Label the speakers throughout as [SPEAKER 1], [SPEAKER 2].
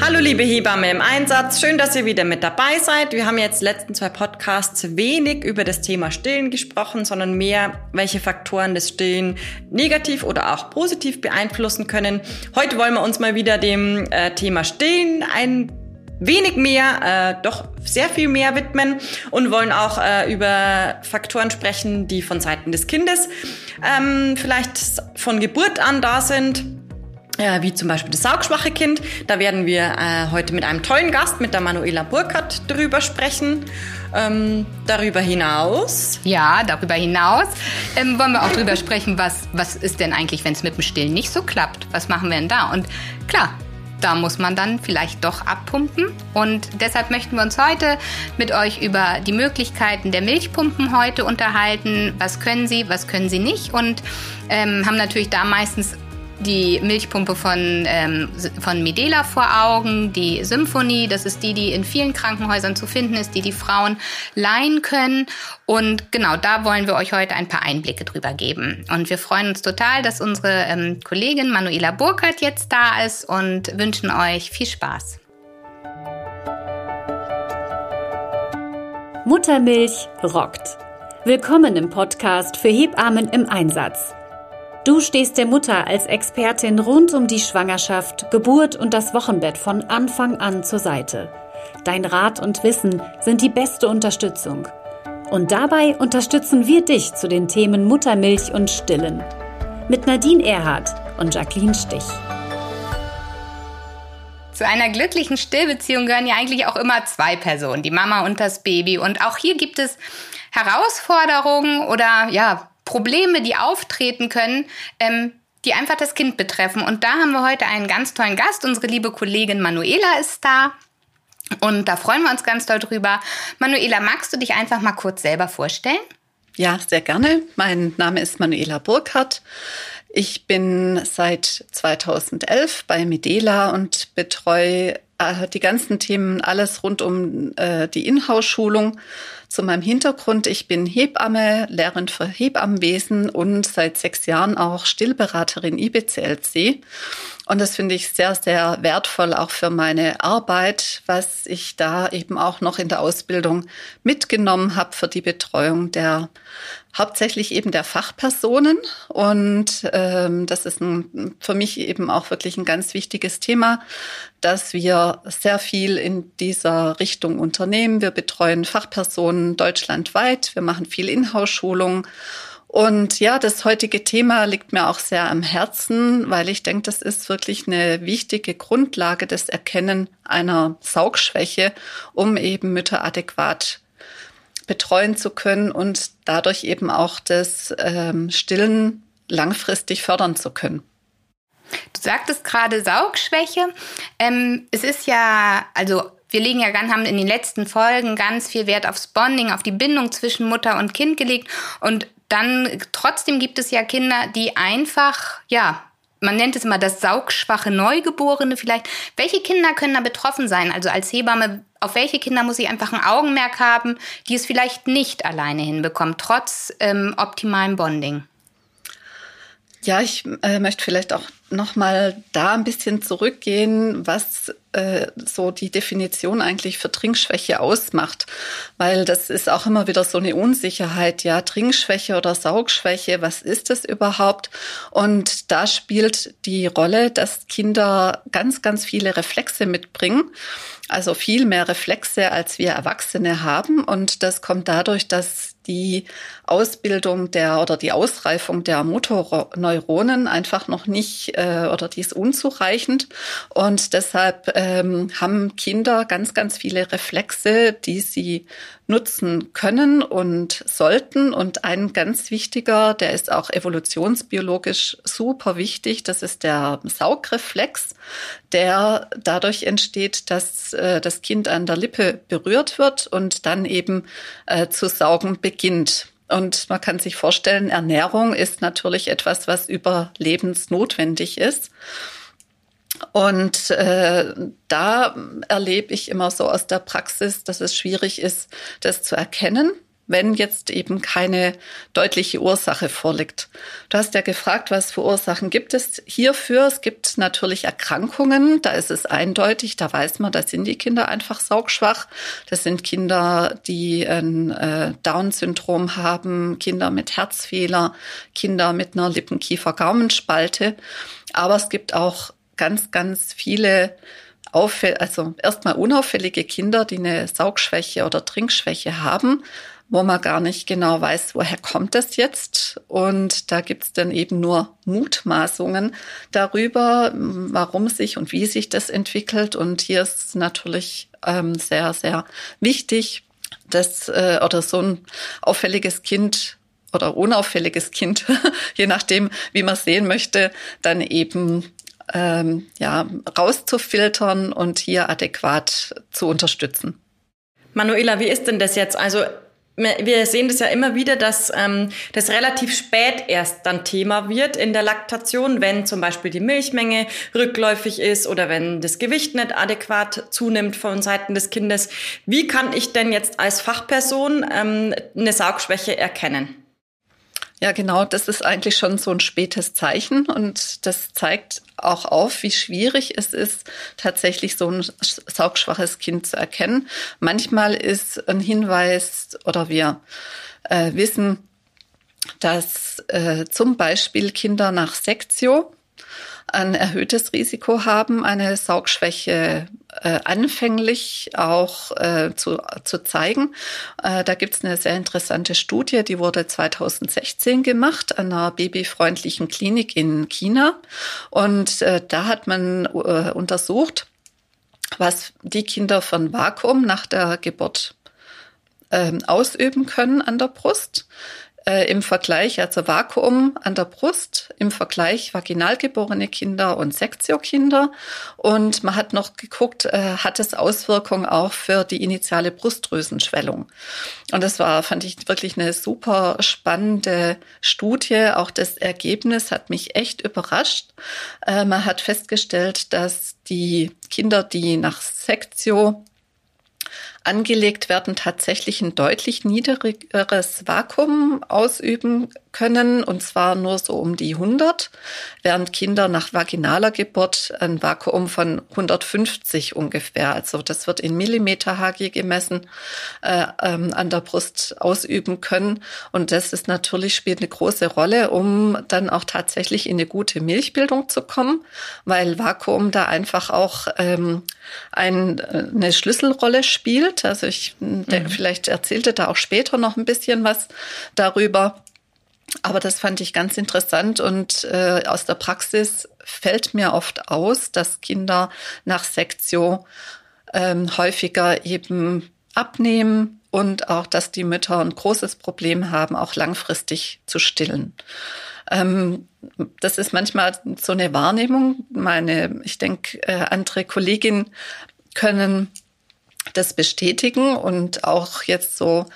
[SPEAKER 1] Hallo liebe Hebamme im Einsatz, schön, dass ihr wieder mit dabei seid. Wir haben jetzt letzten zwei Podcasts wenig über das Thema Stillen gesprochen, sondern mehr, welche Faktoren das Stillen negativ oder auch positiv beeinflussen können. Heute wollen wir uns mal wieder dem äh, Thema Stillen ein wenig mehr, äh, doch sehr viel mehr widmen und wollen auch äh, über Faktoren sprechen, die von Seiten des Kindes ähm, vielleicht von Geburt an da sind. Äh, wie zum Beispiel das saugschwache Kind. Da werden wir äh, heute mit einem tollen Gast, mit der Manuela Burkhardt, drüber sprechen. Ähm, darüber hinaus.
[SPEAKER 2] Ja, darüber hinaus ähm, wollen wir auch drüber sprechen, was, was ist denn eigentlich, wenn es mit dem Stillen nicht so klappt? Was machen wir denn da? Und klar, da muss man dann vielleicht doch abpumpen. Und deshalb möchten wir uns heute mit euch über die Möglichkeiten der Milchpumpen heute unterhalten. Was können sie, was können sie nicht? Und ähm, haben natürlich da meistens die Milchpumpe von, ähm, von Medela vor Augen, die Symphonie, das ist die, die in vielen Krankenhäusern zu finden ist, die die Frauen leihen können. Und genau da wollen wir euch heute ein paar Einblicke drüber geben. Und wir freuen uns total, dass unsere ähm, Kollegin Manuela Burkhardt jetzt da ist und wünschen euch viel Spaß.
[SPEAKER 3] Muttermilch rockt. Willkommen im Podcast für Hebammen im Einsatz. Du stehst der Mutter als Expertin rund um die Schwangerschaft, Geburt und das Wochenbett von Anfang an zur Seite. Dein Rat und Wissen sind die beste Unterstützung. Und dabei unterstützen wir dich zu den Themen Muttermilch und Stillen. Mit Nadine Erhardt und Jacqueline Stich.
[SPEAKER 2] Zu einer glücklichen Stillbeziehung gehören ja eigentlich auch immer zwei Personen, die Mama und das Baby. Und auch hier gibt es Herausforderungen oder ja, Probleme, die auftreten können, ähm, die einfach das Kind betreffen. Und da haben wir heute einen ganz tollen Gast. Unsere liebe Kollegin Manuela ist da. Und da freuen wir uns ganz doll drüber. Manuela, magst du dich einfach mal kurz selber vorstellen?
[SPEAKER 4] Ja, sehr gerne. Mein Name ist Manuela Burkhardt. Ich bin seit 2011 bei Medela und betreue äh, die ganzen Themen, alles rund um äh, die Inhouse-Schulung zu meinem Hintergrund. Ich bin Hebamme, Lehrerin für Hebammenwesen und seit sechs Jahren auch Stillberaterin IBCLC. Und das finde ich sehr, sehr wertvoll auch für meine Arbeit, was ich da eben auch noch in der Ausbildung mitgenommen habe für die Betreuung der hauptsächlich eben der Fachpersonen. Und ähm, das ist ein, für mich eben auch wirklich ein ganz wichtiges Thema, dass wir sehr viel in dieser Richtung unternehmen. Wir betreuen Fachpersonen deutschlandweit. Wir machen viel Inhouse-Schulung. Und ja, das heutige Thema liegt mir auch sehr am Herzen, weil ich denke, das ist wirklich eine wichtige Grundlage des Erkennen einer Saugschwäche, um eben Mütter adäquat betreuen zu können und dadurch eben auch das ähm, Stillen langfristig fördern zu können.
[SPEAKER 2] Du sagtest gerade Saugschwäche. Ähm, es ist ja, also wir legen ja ganz, haben in den letzten Folgen ganz viel Wert aufs Bonding, auf die Bindung zwischen Mutter und Kind gelegt. Und dann trotzdem gibt es ja Kinder, die einfach, ja, man nennt es immer das saugschwache Neugeborene vielleicht. Welche Kinder können da betroffen sein? Also als Hebamme, auf welche Kinder muss ich einfach ein Augenmerk haben, die es vielleicht nicht alleine hinbekommen, trotz ähm, optimalem Bonding?
[SPEAKER 4] Ja, ich äh, möchte vielleicht auch noch mal da ein bisschen zurückgehen, was äh, so die Definition eigentlich für Trinkschwäche ausmacht, weil das ist auch immer wieder so eine Unsicherheit. Ja, Trinkschwäche oder Saugschwäche, was ist das überhaupt? Und da spielt die Rolle, dass Kinder ganz, ganz viele Reflexe mitbringen also viel mehr Reflexe, als wir Erwachsene haben. Und das kommt dadurch, dass die Ausbildung der oder die Ausreifung der Motorneuronen einfach noch nicht äh, oder die ist unzureichend. Und deshalb ähm, haben Kinder ganz, ganz viele Reflexe, die sie nutzen können und sollten. Und ein ganz wichtiger, der ist auch evolutionsbiologisch super wichtig, das ist der Saugreflex, der dadurch entsteht, dass äh, das Kind an der Lippe berührt wird und dann eben äh, zu saugen beginnt. Und man kann sich vorstellen, Ernährung ist natürlich etwas, was überlebensnotwendig ist. Und äh, da erlebe ich immer so aus der Praxis, dass es schwierig ist, das zu erkennen, wenn jetzt eben keine deutliche Ursache vorliegt. Du hast ja gefragt, was für Ursachen gibt es hierfür. Es gibt natürlich Erkrankungen, da ist es eindeutig, da weiß man, da sind die Kinder einfach saugschwach. Das sind Kinder, die ein äh, Down-Syndrom haben, Kinder mit Herzfehler, Kinder mit einer Lippenkiefer-Gaumenspalte. Aber es gibt auch ganz, ganz viele also erstmal unauffällige Kinder, die eine Saugschwäche oder Trinkschwäche haben, wo man gar nicht genau weiß, woher kommt das jetzt. Und da gibt's dann eben nur Mutmaßungen darüber, warum sich und wie sich das entwickelt. Und hier ist natürlich ähm, sehr, sehr wichtig, dass äh, oder so ein auffälliges Kind oder unauffälliges Kind, je nachdem, wie man sehen möchte, dann eben ähm, ja, rauszufiltern und hier adäquat zu unterstützen.
[SPEAKER 1] Manuela, wie ist denn das jetzt? Also wir sehen das ja immer wieder, dass ähm, das relativ spät erst dann Thema wird in der Laktation, wenn zum Beispiel die Milchmenge rückläufig ist oder wenn das Gewicht nicht adäquat zunimmt von Seiten des Kindes. Wie kann ich denn jetzt als Fachperson ähm, eine Saugschwäche erkennen?
[SPEAKER 4] Ja, genau, das ist eigentlich schon so ein spätes Zeichen und das zeigt auch auf, wie schwierig es ist, tatsächlich so ein saugschwaches Kind zu erkennen. Manchmal ist ein Hinweis oder wir äh, wissen, dass äh, zum Beispiel Kinder nach Sektio ein erhöhtes Risiko haben, eine Saugschwäche äh, anfänglich auch äh, zu, zu zeigen. Äh, da gibt es eine sehr interessante Studie, die wurde 2016 gemacht an einer babyfreundlichen Klinik in China. Und äh, da hat man äh, untersucht, was die Kinder von Vakuum nach der Geburt ähm, ausüben können an der Brust äh, im Vergleich, also Vakuum an der Brust, im Vergleich vaginal geborene Kinder und Sektio-Kinder. Und man hat noch geguckt, äh, hat es Auswirkungen auch für die initiale Brustdrüsenschwellung. Und das war, fand ich wirklich eine super spannende Studie. Auch das Ergebnis hat mich echt überrascht. Äh, man hat festgestellt, dass die Kinder, die nach Sektio angelegt werden, tatsächlich ein deutlich niedrigeres Vakuum ausüben können, und zwar nur so um die 100, während Kinder nach vaginaler Geburt ein Vakuum von 150 ungefähr, also das wird in Millimeter Hg gemessen, äh, ähm, an der Brust ausüben können. Und das ist natürlich, spielt eine große Rolle, um dann auch tatsächlich in eine gute Milchbildung zu kommen, weil Vakuum da einfach auch ähm, ein, äh, eine Schlüsselrolle spielt. Also ich denke, mhm. vielleicht erzählte da auch später noch ein bisschen was darüber. Aber das fand ich ganz interessant und äh, aus der Praxis fällt mir oft aus, dass Kinder nach Sektio ähm, häufiger eben abnehmen und auch, dass die Mütter ein großes Problem haben, auch langfristig zu stillen. Ähm, das ist manchmal so eine Wahrnehmung. Meine, ich denke, äh, andere Kolleginnen können das bestätigen und auch jetzt so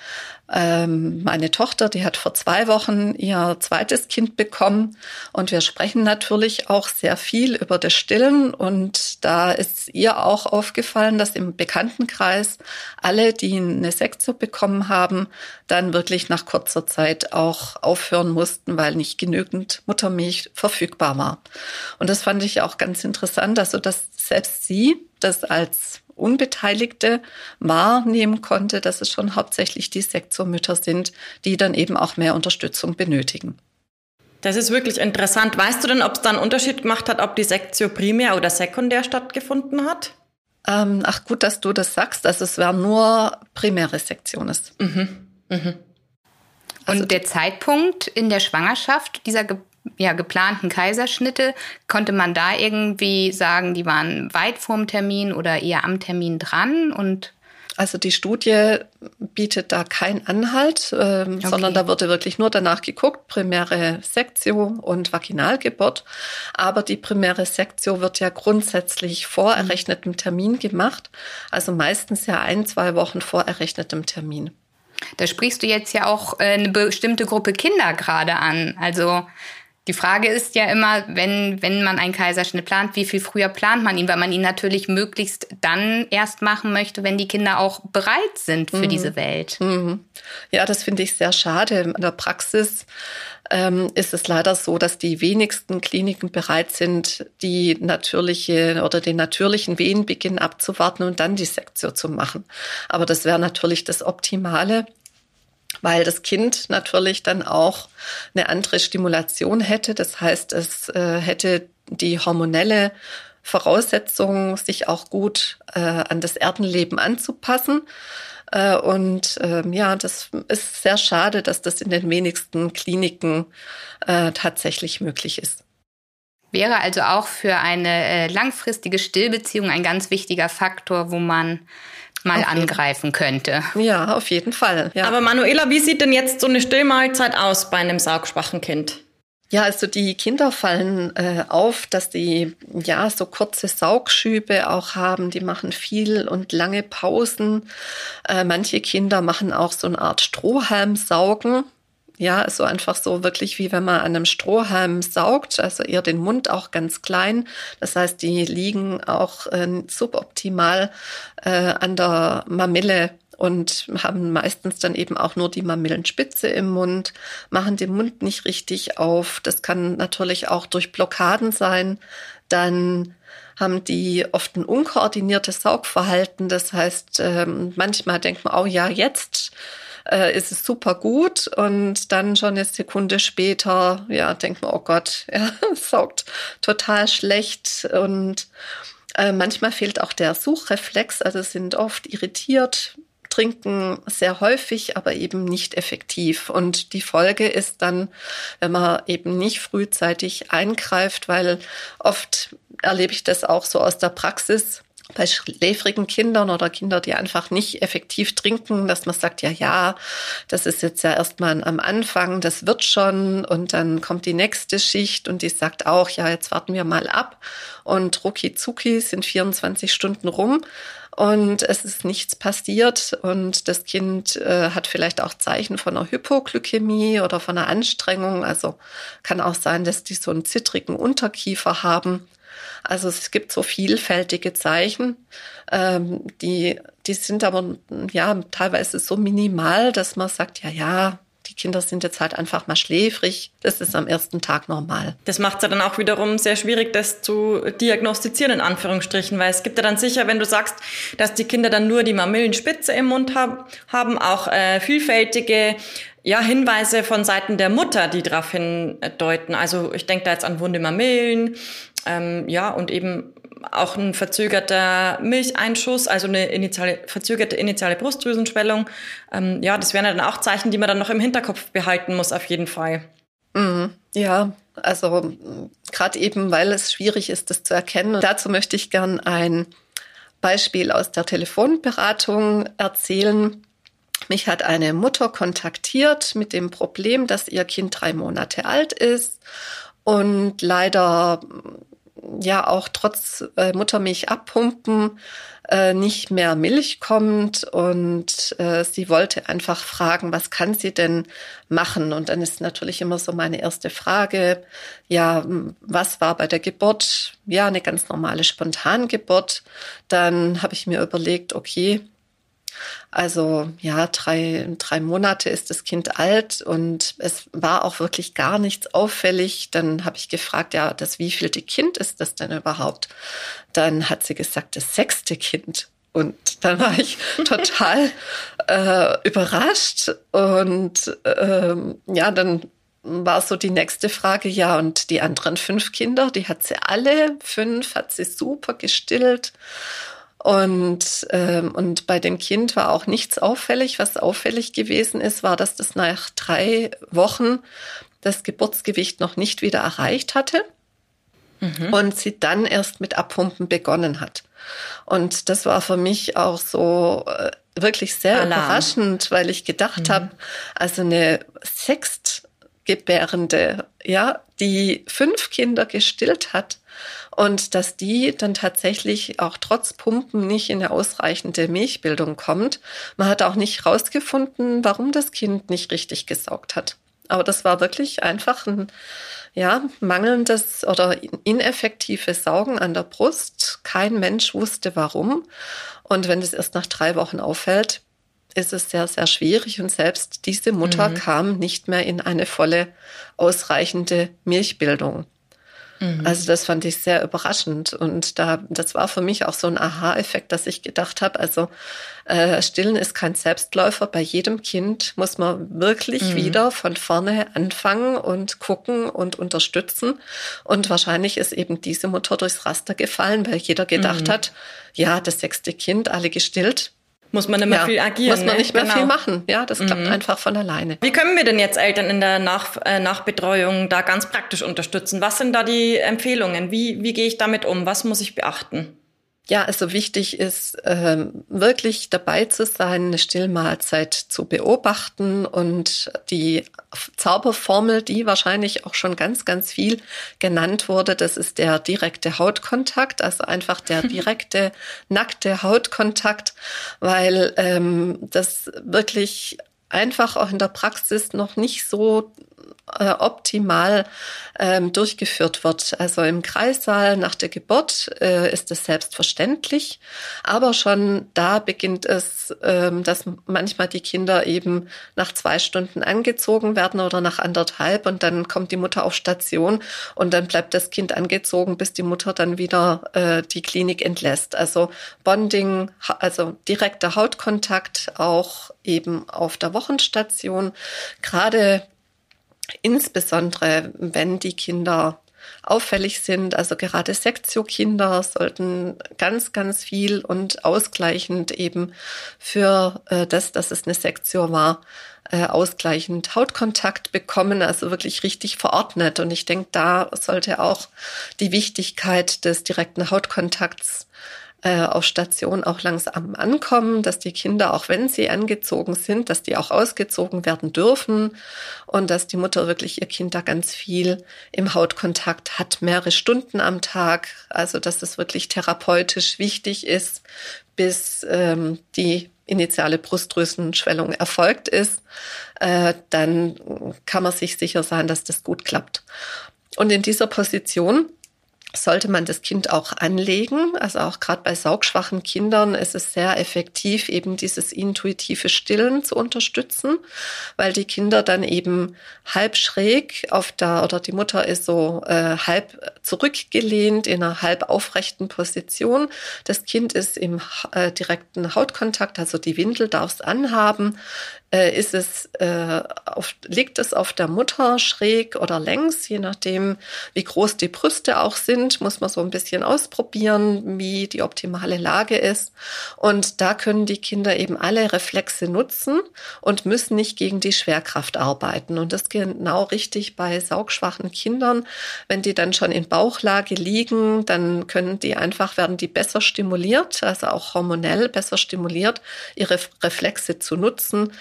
[SPEAKER 4] ähm, meine Tochter, die hat vor zwei Wochen ihr zweites Kind bekommen. Und wir sprechen natürlich auch sehr viel über das Stillen. Und da ist ihr auch aufgefallen, dass im Bekanntenkreis alle, die eine Sektio bekommen haben, dann wirklich nach kurzer Zeit auch aufhören mussten, weil nicht genügend Muttermilch verfügbar war. Und das fand ich auch ganz interessant, also dass selbst sie das als Unbeteiligte wahrnehmen konnte, dass es schon hauptsächlich die Sektormütter sind, die dann eben auch mehr Unterstützung benötigen.
[SPEAKER 1] Das ist wirklich interessant. Weißt du denn, ob es da einen Unterschied gemacht hat, ob die Sektio primär oder sekundär stattgefunden hat?
[SPEAKER 4] Ähm, ach gut, dass du das sagst. Also es wäre nur primäre Sektion. Mhm. Mhm.
[SPEAKER 2] Also Und der Zeitpunkt in der Schwangerschaft dieser Ge ja, geplanten Kaiserschnitte, konnte man da irgendwie sagen, die waren weit vorm Termin oder eher am Termin dran und
[SPEAKER 4] also die Studie bietet da keinen Anhalt, ähm, okay. sondern da wurde wirklich nur danach geguckt, primäre Sektio und Vaginalgeburt. Aber die primäre Sektio wird ja grundsätzlich vor mhm. errechnetem Termin gemacht, also meistens ja ein, zwei Wochen vor errechnetem Termin.
[SPEAKER 2] Da sprichst du jetzt ja auch äh, eine bestimmte Gruppe Kinder gerade an. Also Die Frage ist ja immer, wenn, wenn man einen Kaiserschnitt plant, wie viel früher plant man ihn, weil man ihn natürlich möglichst dann erst machen möchte, wenn die Kinder auch bereit sind für mhm. diese Welt. Mhm.
[SPEAKER 4] Ja, das finde ich sehr schade. In der Praxis ähm, ist es leider so, dass die wenigsten Kliniken bereit sind, die natürliche oder den natürlichen Wehenbeginn abzuwarten und dann die Sektion zu machen. Aber das wäre natürlich das Optimale weil das Kind natürlich dann auch eine andere Stimulation hätte. Das heißt, es äh, hätte die hormonelle Voraussetzung, sich auch gut äh, an das Erdenleben anzupassen. Äh, und ähm, ja, das ist sehr schade, dass das in den wenigsten Kliniken tatsächlich möglich ist.
[SPEAKER 2] Wäre also auch für eine langfristige Stillbeziehung ein ganz wichtiger Faktor, wo man mal okay. angreifen könnte.
[SPEAKER 4] Ja, auf jeden Fall. Ja.
[SPEAKER 1] Aber Manuela, wie sieht denn jetzt so eine Stillmahlzeit aus bei einem saugschwachen Kind?
[SPEAKER 4] Ja, also die Kinder fallen äh, auf, dass die ja so kurze Saugschübe auch haben. Die machen viel und lange Pausen. Äh, manche Kinder machen auch so eine Art Strohhalmsaugen. Ja, so einfach so wirklich wie wenn man an einem Strohhalm saugt, also eher den Mund auch ganz klein. Das heißt, die liegen auch äh, suboptimal äh, an der Mamille und haben meistens dann eben auch nur die Mamillenspitze im Mund, machen den Mund nicht richtig auf. Das kann natürlich auch durch Blockaden sein. Dann haben die oft ein unkoordiniertes Saugverhalten. Das heißt, ähm, manchmal denkt man, oh ja, jetzt äh, ist es super gut. Und dann schon eine Sekunde später, ja, denkt man, oh Gott, er saugt total schlecht. Und äh, manchmal fehlt auch der Suchreflex, also sind oft irritiert, trinken sehr häufig, aber eben nicht effektiv. Und die Folge ist dann, wenn man eben nicht frühzeitig eingreift, weil oft erlebe ich das auch so aus der Praxis, bei schläfrigen Kindern oder Kinder, die einfach nicht effektiv trinken, dass man sagt, ja, ja, das ist jetzt ja erstmal am Anfang, das wird schon. Und dann kommt die nächste Schicht und die sagt auch, ja, jetzt warten wir mal ab. Und rucki zucki sind 24 Stunden rum. Und es ist nichts passiert. Und das Kind äh, hat vielleicht auch Zeichen von einer Hypoglykämie oder von einer Anstrengung. Also kann auch sein, dass die so einen zittrigen Unterkiefer haben also es gibt so vielfältige Zeichen, ähm, die, die sind aber ja teilweise so minimal, dass man sagt, ja, ja, die Kinder sind jetzt halt einfach mal schläfrig. Das ist am ersten Tag normal.
[SPEAKER 1] Das macht es ja dann auch wiederum sehr schwierig, das zu diagnostizieren, in Anführungsstrichen, weil es gibt ja dann sicher, wenn du sagst, dass die Kinder dann nur die Mamillenspitze im Mund haben, haben auch äh, vielfältige ja, Hinweise von Seiten der Mutter, die darauf hindeuten. Also ich denke da jetzt an wunde Mamillen, ähm, ja, und eben auch ein verzögerter Milcheinschuss, also eine initiale, verzögerte initiale Brustdrüsenschwellung. Ähm, ja, das wären dann auch Zeichen, die man dann noch im Hinterkopf behalten muss, auf jeden Fall.
[SPEAKER 4] Mhm. Ja, also gerade eben, weil es schwierig ist, das zu erkennen. Und dazu möchte ich gern ein Beispiel aus der Telefonberatung erzählen. Mich hat eine Mutter kontaktiert mit dem Problem, dass ihr Kind drei Monate alt ist und leider ja auch trotz äh, Muttermilch abpumpen äh, nicht mehr Milch kommt und äh, sie wollte einfach fragen, was kann sie denn machen? Und dann ist natürlich immer so meine erste Frage, ja, was war bei der Geburt? Ja, eine ganz normale Spontangeburt. Dann habe ich mir überlegt, okay, also ja, drei, drei Monate ist das Kind alt und es war auch wirklich gar nichts auffällig. Dann habe ich gefragt, ja, das wievielte Kind ist das denn überhaupt? Dann hat sie gesagt, das sechste Kind. Und dann war ich total äh, überrascht. Und ähm, ja, dann war so die nächste Frage, ja, und die anderen fünf Kinder, die hat sie alle, fünf hat sie super gestillt. Und, ähm, und bei dem Kind war auch nichts auffällig. Was auffällig gewesen ist, war, dass das nach drei Wochen das Geburtsgewicht noch nicht wieder erreicht hatte. Mhm. Und sie dann erst mit Abpumpen begonnen hat. Und das war für mich auch so äh, wirklich sehr Alarm. überraschend, weil ich gedacht mhm. habe, also eine Sextgebärende, ja, die fünf Kinder gestillt hat, und dass die dann tatsächlich auch trotz Pumpen nicht in eine ausreichende Milchbildung kommt. Man hat auch nicht herausgefunden, warum das Kind nicht richtig gesaugt hat. Aber das war wirklich einfach ein ja, mangelndes oder ineffektives Saugen an der Brust. Kein Mensch wusste warum. Und wenn es erst nach drei Wochen auffällt, ist es sehr, sehr schwierig. Und selbst diese Mutter mhm. kam nicht mehr in eine volle, ausreichende Milchbildung. Mhm. Also das fand ich sehr überraschend und da das war für mich auch so ein Aha-Effekt, dass ich gedacht habe, also äh, Stillen ist kein Selbstläufer. Bei jedem Kind muss man wirklich mhm. wieder von vorne anfangen und gucken und unterstützen. Und wahrscheinlich ist eben diese Mutter durchs Raster gefallen, weil jeder gedacht mhm. hat, ja, das sechste Kind, alle gestillt,
[SPEAKER 1] muss man nicht mehr ja, viel agieren.
[SPEAKER 4] Muss man ne? nicht mehr genau. viel machen. Ja, das klappt mhm. einfach von alleine.
[SPEAKER 1] Wie können wir denn jetzt Eltern in der Nach äh, Nachbetreuung da ganz praktisch unterstützen? Was sind da die Empfehlungen? Wie, wie gehe ich damit um? Was muss ich beachten?
[SPEAKER 4] Ja, also wichtig ist ähm, wirklich dabei zu sein, eine Stillmahlzeit zu beobachten und die Zauberformel, die wahrscheinlich auch schon ganz, ganz viel genannt wurde, das ist der direkte Hautkontakt, also einfach der direkte nackte Hautkontakt, weil ähm, das wirklich einfach auch in der Praxis noch nicht so äh, optimal ähm, durchgeführt wird. Also im Kreissaal nach der Geburt äh, ist es selbstverständlich, aber schon da beginnt es, ähm, dass manchmal die Kinder eben nach zwei Stunden angezogen werden oder nach anderthalb und dann kommt die Mutter auf Station und dann bleibt das Kind angezogen, bis die Mutter dann wieder äh, die Klinik entlässt. Also Bonding, also direkter Hautkontakt auch eben auf der Wochenstation. Gerade insbesondere wenn die Kinder auffällig sind. Also gerade Sektio-Kinder sollten ganz, ganz viel und ausgleichend eben für äh, das, dass es eine Sektio war, äh, ausgleichend Hautkontakt bekommen, also wirklich richtig verordnet. Und ich denke, da sollte auch die Wichtigkeit des direkten Hautkontakts äh, auf Station auch langsam ankommen, dass die Kinder, auch wenn sie angezogen sind, dass die auch ausgezogen werden dürfen und dass die Mutter wirklich ihr Kind da ganz viel im Hautkontakt hat, mehrere Stunden am Tag. Also dass es wirklich therapeutisch wichtig ist, bis ähm, die initiale Brustdrüsenschwellung erfolgt ist, äh, dann kann man sich sicher sein, dass das gut klappt. Und in dieser Position sollte man das Kind auch anlegen. Also auch gerade bei saugschwachen Kindern ist es sehr effektiv, eben dieses intuitive Stillen zu unterstützen, weil die Kinder dann eben halb schräg auf der oder die Mutter ist so äh, halb zurückgelehnt in einer halb aufrechten Position. Das Kind ist im äh, direkten Hautkontakt, also die Windel darf es anhaben äh, ist es, äh, auf, liegt es auf der Mutter schräg oder längs, je nachdem, wie groß die Brüste auch sind, muss man so ein bisschen ausprobieren, wie die optimale Lage ist. Und da können die Kinder eben alle Reflexe nutzen und müssen nicht gegen die Schwerkraft arbeiten. Und das genau richtig bei saugschwachen Kindern. Wenn die dann schon in Bauchlage liegen, dann können die einfach, werden die besser stimuliert, also auch hormonell besser stimuliert, ihre Reflexe zu nutzen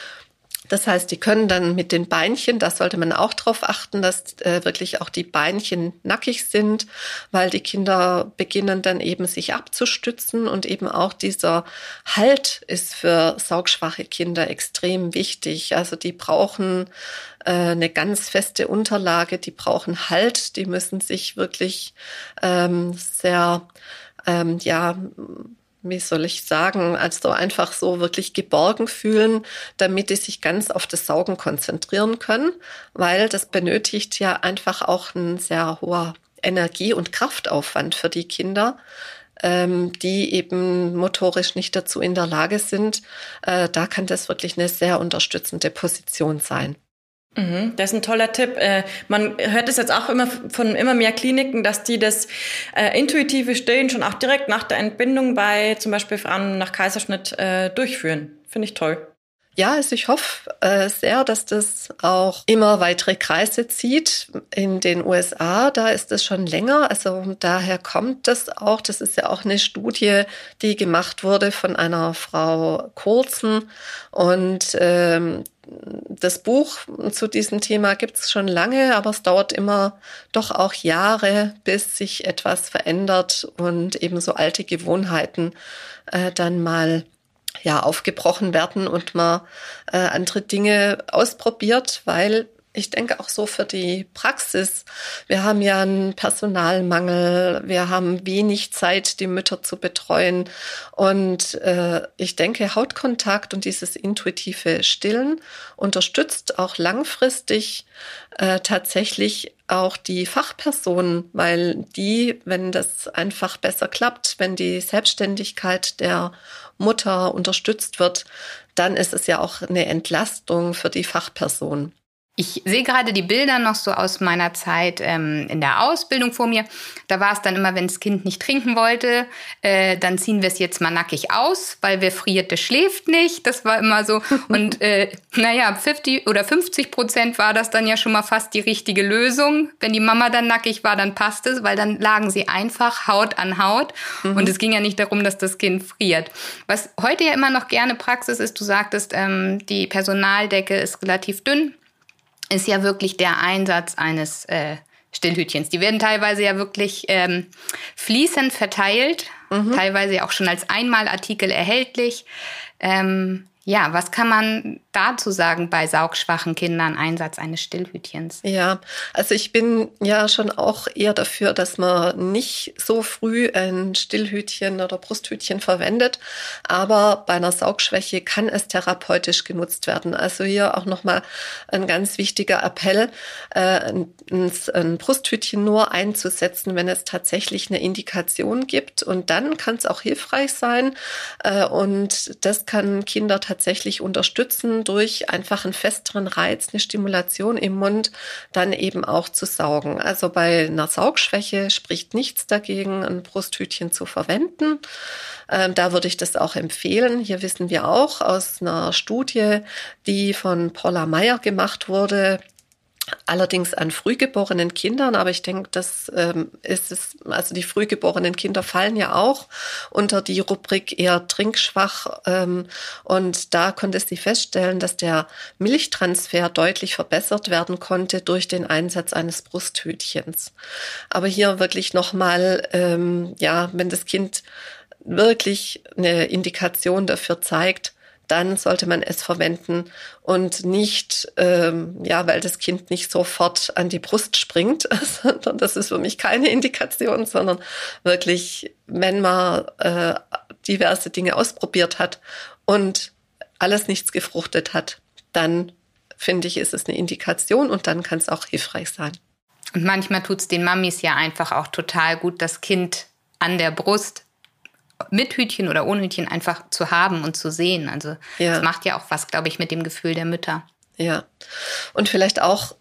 [SPEAKER 4] das heißt, die können dann mit den Beinchen, da sollte man auch darauf achten, dass äh, wirklich auch die Beinchen nackig sind, weil die Kinder beginnen dann eben sich abzustützen und eben auch dieser Halt ist für saugschwache Kinder extrem wichtig. Also die brauchen äh, eine ganz feste Unterlage, die brauchen Halt, die müssen sich wirklich ähm, sehr ähm, ja wie soll ich sagen, also einfach so wirklich geborgen fühlen, damit die sich ganz auf das Saugen konzentrieren können, weil das benötigt ja einfach auch ein sehr hoher Energie- und Kraftaufwand für die Kinder, ähm, die eben motorisch nicht dazu in der Lage sind. Äh, da kann das wirklich eine sehr unterstützende Position sein.
[SPEAKER 1] Mhm, das ist ein toller Tipp. Äh, man hört es jetzt auch immer von immer mehr Kliniken, dass die das äh, intuitive Stillen schon auch direkt nach der Entbindung bei zum Beispiel Frauen nach Kaiserschnitt äh, durchführen. Finde ich toll.
[SPEAKER 4] Ja, also ich hoffe äh, sehr, dass das auch immer weitere Kreise zieht. In den USA, da ist es schon länger. Also daher kommt das auch. Das ist ja auch eine Studie, die gemacht wurde von einer Frau Coulson. Und ähm, das Buch zu diesem Thema gibt es schon lange, aber es dauert immer doch auch Jahre, bis sich etwas verändert und eben so alte Gewohnheiten äh, dann mal ja aufgebrochen werden und man äh, andere Dinge ausprobiert, weil ich denke auch so für die Praxis. Wir haben ja einen Personalmangel, wir haben wenig Zeit, die Mütter zu betreuen. Und äh, ich denke, Hautkontakt und dieses intuitive Stillen unterstützt auch langfristig äh, tatsächlich auch die Fachpersonen, weil die, wenn das einfach besser klappt, wenn die Selbstständigkeit der Mutter unterstützt wird, dann ist es ja auch eine Entlastung für die Fachperson.
[SPEAKER 2] Ich sehe gerade die Bilder noch so aus meiner Zeit ähm, in der Ausbildung vor mir. Da war es dann immer, wenn das Kind nicht trinken wollte, äh, dann ziehen wir es jetzt mal nackig aus, weil wer friert, der schläft nicht. Das war immer so. Und äh, naja, 50 oder 50 Prozent war das dann ja schon mal fast die richtige Lösung. Wenn die Mama dann nackig war, dann passt es, weil dann lagen sie einfach Haut an Haut. Mhm. Und es ging ja nicht darum, dass das Kind friert. Was heute ja immer noch gerne Praxis ist, du sagtest, ähm, die Personaldecke ist relativ dünn ist ja wirklich der Einsatz eines äh, Stillhütchens. Die werden teilweise ja wirklich ähm, fließend verteilt, mhm. teilweise auch schon als Einmalartikel erhältlich. Ähm, ja, was kann man dazu sagen bei saugschwachen Kindern, Einsatz eines Stillhütchens?
[SPEAKER 4] Ja, also ich bin ja schon auch eher dafür, dass man nicht so früh ein Stillhütchen oder Brusthütchen verwendet, aber bei einer Saugschwäche kann es therapeutisch genutzt werden. Also hier auch nochmal ein ganz wichtiger Appell, äh, ein, Brusthütchen nur einzusetzen, wenn es tatsächlich eine Indikation gibt und dann kann es auch hilfreich sein äh, und das kann Kinder tatsächlich unterstützen, durch einfach einen festeren Reiz, eine Stimulation im Mund, dann eben auch zu saugen. Also bei einer Saugschwäche spricht nichts dagegen, ein Brusthütchen zu verwenden. Ähm, da würde ich das auch empfehlen. Hier wissen wir auch aus einer Studie, die von Paula Meyer gemacht wurde, Allerdings an frühgeborenen Kindern, aber ich denke, das ähm, ist es, also die frühgeborenen Kinder fallen ja auch unter die Rubrik eher trinkschwach. Ähm, und da konnte sie feststellen, dass der Milchtransfer deutlich verbessert werden konnte durch den Einsatz eines Brusthütchens. Aber hier wirklich nochmal, ähm, ja, wenn das Kind wirklich eine Indikation dafür zeigt, dann sollte man es verwenden und nicht, ähm, ja, weil das Kind nicht sofort an die Brust springt, sondern das ist für mich keine Indikation, sondern wirklich, wenn man äh, diverse Dinge ausprobiert hat und alles nichts gefruchtet hat, dann finde ich, ist es eine Indikation und dann kann es auch hilfreich sein.
[SPEAKER 2] Und manchmal tut es den Mamis ja einfach auch total gut, das Kind an der Brust mit Hütchen oder ohne Hütchen einfach zu haben und zu sehen. Also ja. das macht ja auch was, glaube ich, mit dem Gefühl der Mütter.
[SPEAKER 4] Ja. Und vielleicht auch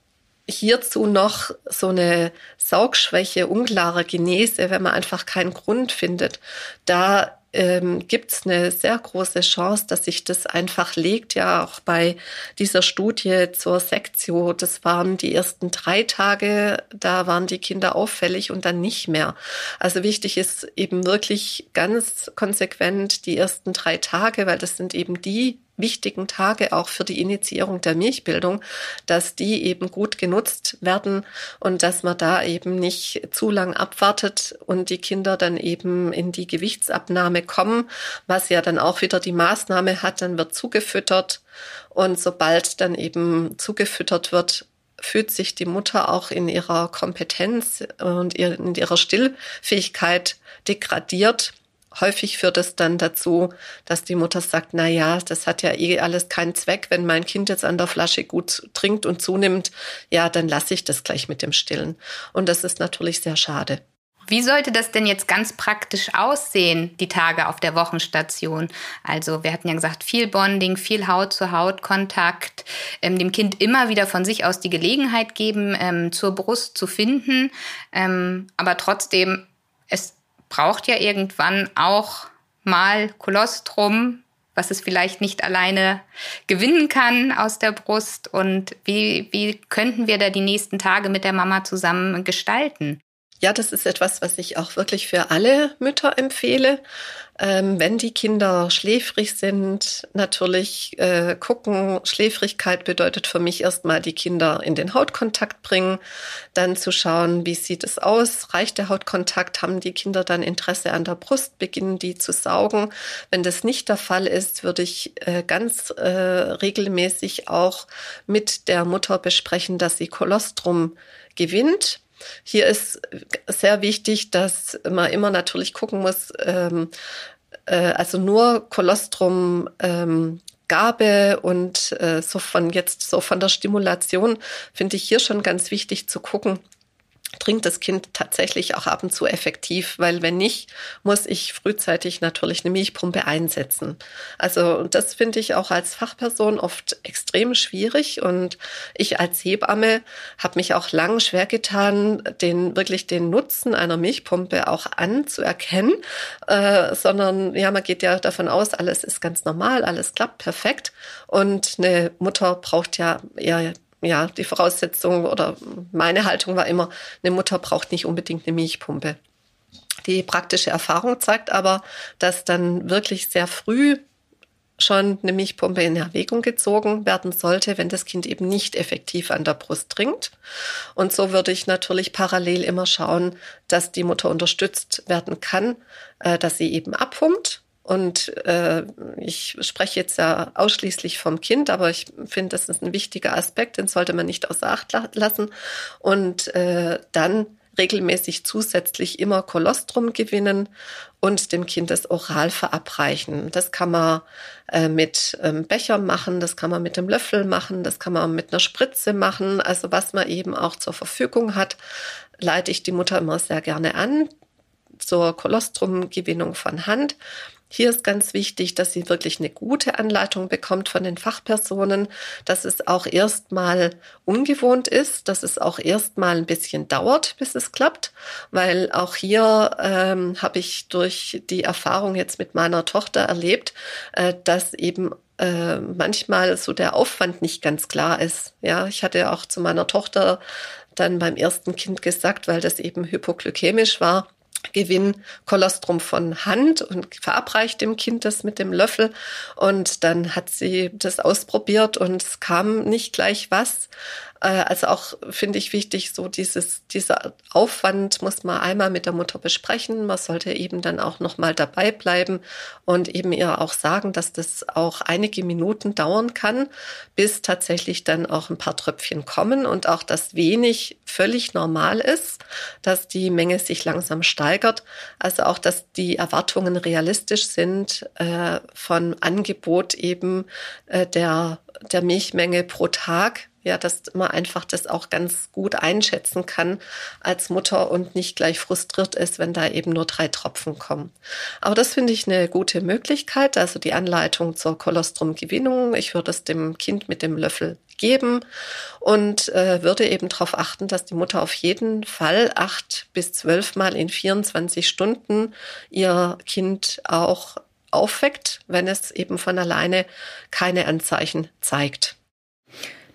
[SPEAKER 4] hierzu noch so eine Saugschwäche, unklare Genese, wenn man einfach keinen Grund findet. Da ähm, gibt es eine sehr große Chance, dass sich das einfach legt. Ja, auch bei dieser Studie zur Sektio, das waren die ersten drei Tage, da waren die Kinder auffällig und dann nicht mehr. Also wichtig ist eben wirklich ganz konsequent die ersten drei Tage, weil das sind eben die wichtigen Tage auch für die Initiierung der Milchbildung, dass die eben gut genutzt werden und dass man da eben nicht zu lang abwartet und die Kinder dann eben in die Gewichtsabnahme kommen, was ja dann auch wieder die Maßnahme hat, dann wird zugefüttert und sobald dann eben zugefüttert wird, fühlt sich die Mutter auch in ihrer Kompetenz und in ihrer Stillfähigkeit degradiert häufig führt es dann dazu, dass die Mutter sagt, na ja, das hat ja eh alles keinen Zweck. Wenn mein Kind jetzt an der Flasche gut trinkt und zunimmt, ja, dann lasse ich das gleich mit dem Stillen. Und das ist natürlich sehr schade.
[SPEAKER 2] Wie sollte das denn jetzt ganz praktisch aussehen, die Tage auf der Wochenstation? Also wir hatten ja gesagt, viel Bonding, viel Haut-zu-Haut-Kontakt, ähm, dem Kind immer wieder von sich aus die Gelegenheit geben, ähm, zur Brust zu finden, ähm, aber trotzdem es braucht ja irgendwann auch mal Kolostrum, was es vielleicht nicht alleine gewinnen kann aus der Brust. Und wie, wie könnten wir da die nächsten Tage mit der Mama zusammen gestalten?
[SPEAKER 4] Ja, das ist etwas, was ich auch wirklich für alle Mütter empfehle. Ähm, wenn die Kinder schläfrig sind, natürlich äh, gucken. Schläfrigkeit bedeutet für mich erstmal die Kinder in den Hautkontakt bringen, dann zu schauen, wie sieht es aus, reicht der Hautkontakt, haben die Kinder dann Interesse an der Brust, beginnen die zu saugen. Wenn das nicht der Fall ist, würde ich äh, ganz äh, regelmäßig auch mit der Mutter besprechen, dass sie Kolostrum gewinnt hier ist sehr wichtig, dass man immer natürlich gucken muss, ähm, äh, also nur Kolostrum ähm, Gabe und äh, so von jetzt so von der Stimulation finde ich hier schon ganz wichtig zu gucken, trinkt das Kind tatsächlich auch ab und zu effektiv, weil wenn nicht, muss ich frühzeitig natürlich eine Milchpumpe einsetzen. Also das finde ich auch als Fachperson oft extrem schwierig und ich als Hebamme habe mich auch lang schwer getan, den wirklich den Nutzen einer Milchpumpe auch anzuerkennen, äh, sondern ja, man geht ja davon aus, alles ist ganz normal, alles klappt perfekt und eine Mutter braucht ja eher ja, die Voraussetzung oder meine Haltung war immer, eine Mutter braucht nicht unbedingt eine Milchpumpe. Die praktische Erfahrung zeigt aber, dass dann wirklich sehr früh schon eine Milchpumpe in Erwägung gezogen werden sollte, wenn das Kind eben nicht effektiv an der Brust trinkt. Und so würde ich natürlich parallel immer schauen, dass die Mutter unterstützt werden kann, äh, dass sie eben abpumpt und äh, ich spreche jetzt ja ausschließlich vom Kind, aber ich finde, das ist ein wichtiger Aspekt, den sollte man nicht außer Acht lassen. Und äh, dann regelmäßig zusätzlich immer Kolostrum gewinnen und dem Kind das oral verabreichen. Das kann man äh, mit ähm, Becher machen, das kann man mit dem Löffel machen, das kann man mit einer Spritze machen. Also was man eben auch zur Verfügung hat, leite ich die Mutter immer sehr gerne an zur Kolostrumgewinnung von Hand. Hier ist ganz wichtig, dass sie wirklich eine gute Anleitung bekommt von den Fachpersonen, dass es auch erstmal ungewohnt ist, dass es auch erstmal ein bisschen dauert, bis es klappt, weil auch hier ähm, habe ich durch die Erfahrung jetzt mit meiner Tochter erlebt, äh, dass eben äh, manchmal so der Aufwand nicht ganz klar ist. Ja, ich hatte auch zu meiner Tochter dann beim ersten Kind gesagt, weil das eben hypoglykämisch war, Gewinn Kolostrum von Hand und verabreicht dem Kind das mit dem Löffel. Und dann hat sie das ausprobiert und es kam nicht gleich was. Äh, also auch finde ich wichtig, so dieses, dieser Aufwand muss man einmal mit der Mutter besprechen. Man sollte eben dann auch nochmal dabei bleiben und eben ihr auch sagen, dass das auch einige Minuten dauern kann, bis tatsächlich dann auch ein paar Tröpfchen kommen und auch, dass wenig völlig normal ist, dass die Menge sich langsam steigert. Also auch, dass die Erwartungen realistisch sind äh, von Angebot eben äh, der, der Milchmenge pro Tag ja, dass man einfach das auch ganz gut einschätzen kann als Mutter und nicht gleich frustriert ist, wenn da eben nur drei Tropfen kommen. Aber das finde ich eine gute Möglichkeit, also die Anleitung zur Kolostrumgewinnung. Ich würde es dem Kind mit dem Löffel geben und äh, würde eben darauf achten, dass die Mutter auf jeden Fall acht bis zwölf Mal in 24 Stunden ihr Kind auch aufweckt, wenn es eben von alleine keine Anzeichen zeigt.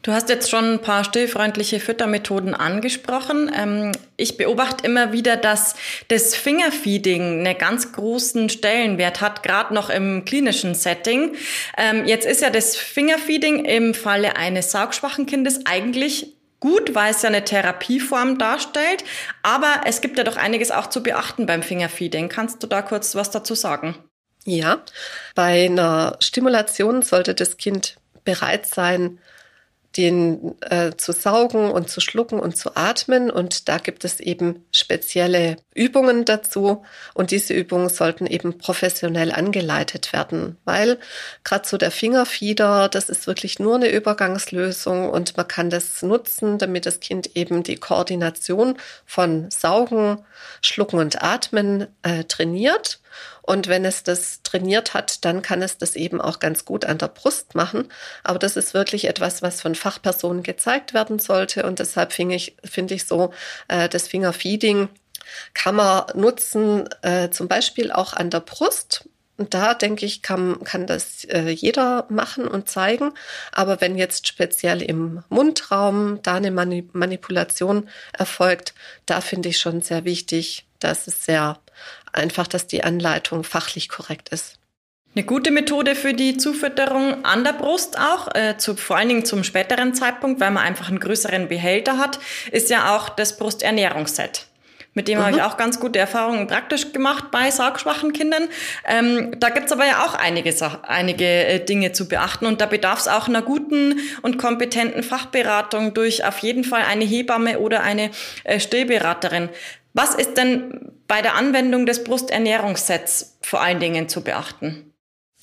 [SPEAKER 1] Du hast jetzt schon ein paar stillfreundliche Füttermethoden angesprochen. Ähm, ich beobachte immer wieder, dass das Fingerfeeding einen ganz großen Stellenwert hat, gerade noch im klinischen Setting. Ähm, jetzt ist ja das Fingerfeeding im Falle eines saugschwachen Kindes eigentlich gut, weil es ja eine Therapieform darstellt. Aber es gibt ja doch einiges auch zu beachten beim Fingerfeeding. Kannst du da kurz was dazu sagen?
[SPEAKER 4] Ja, bei einer Stimulation sollte das Kind bereit sein, den äh, zu saugen und zu schlucken und zu atmen. Und da gibt es eben spezielle Übungen dazu. Und diese Übungen sollten eben professionell angeleitet werden, weil gerade so der Fingerfieder, das ist wirklich nur eine Übergangslösung und man kann das nutzen, damit das Kind eben die Koordination von Saugen, Schlucken und Atmen äh, trainiert. Und wenn es das trainiert hat, dann kann es das eben auch ganz gut an der Brust machen. Aber das ist wirklich etwas, was von Fachpersonen gezeigt werden sollte. Und deshalb finde ich, finde ich so, äh, das Fingerfeeding kann man nutzen, äh, zum Beispiel auch an der Brust da denke ich, kann, kann das äh, jeder machen und zeigen. Aber wenn jetzt speziell im Mundraum da eine Mani Manipulation erfolgt, da finde ich schon sehr wichtig, dass es sehr einfach, dass die Anleitung fachlich korrekt ist.
[SPEAKER 1] Eine gute Methode für die Zufütterung an der Brust auch, äh, zu, vor allen Dingen zum späteren Zeitpunkt, weil man einfach einen größeren Behälter hat, ist ja auch das Brusternährungsset. Mit dem mhm. habe ich auch ganz gute Erfahrungen praktisch gemacht bei saugschwachen Kindern. Ähm, da gibt's aber ja auch einige, einige äh, Dinge zu beachten und da bedarf es auch einer guten und kompetenten Fachberatung durch auf jeden Fall eine Hebamme oder eine äh, Stillberaterin. Was ist denn bei der Anwendung des Brusternährungssets vor allen Dingen zu beachten?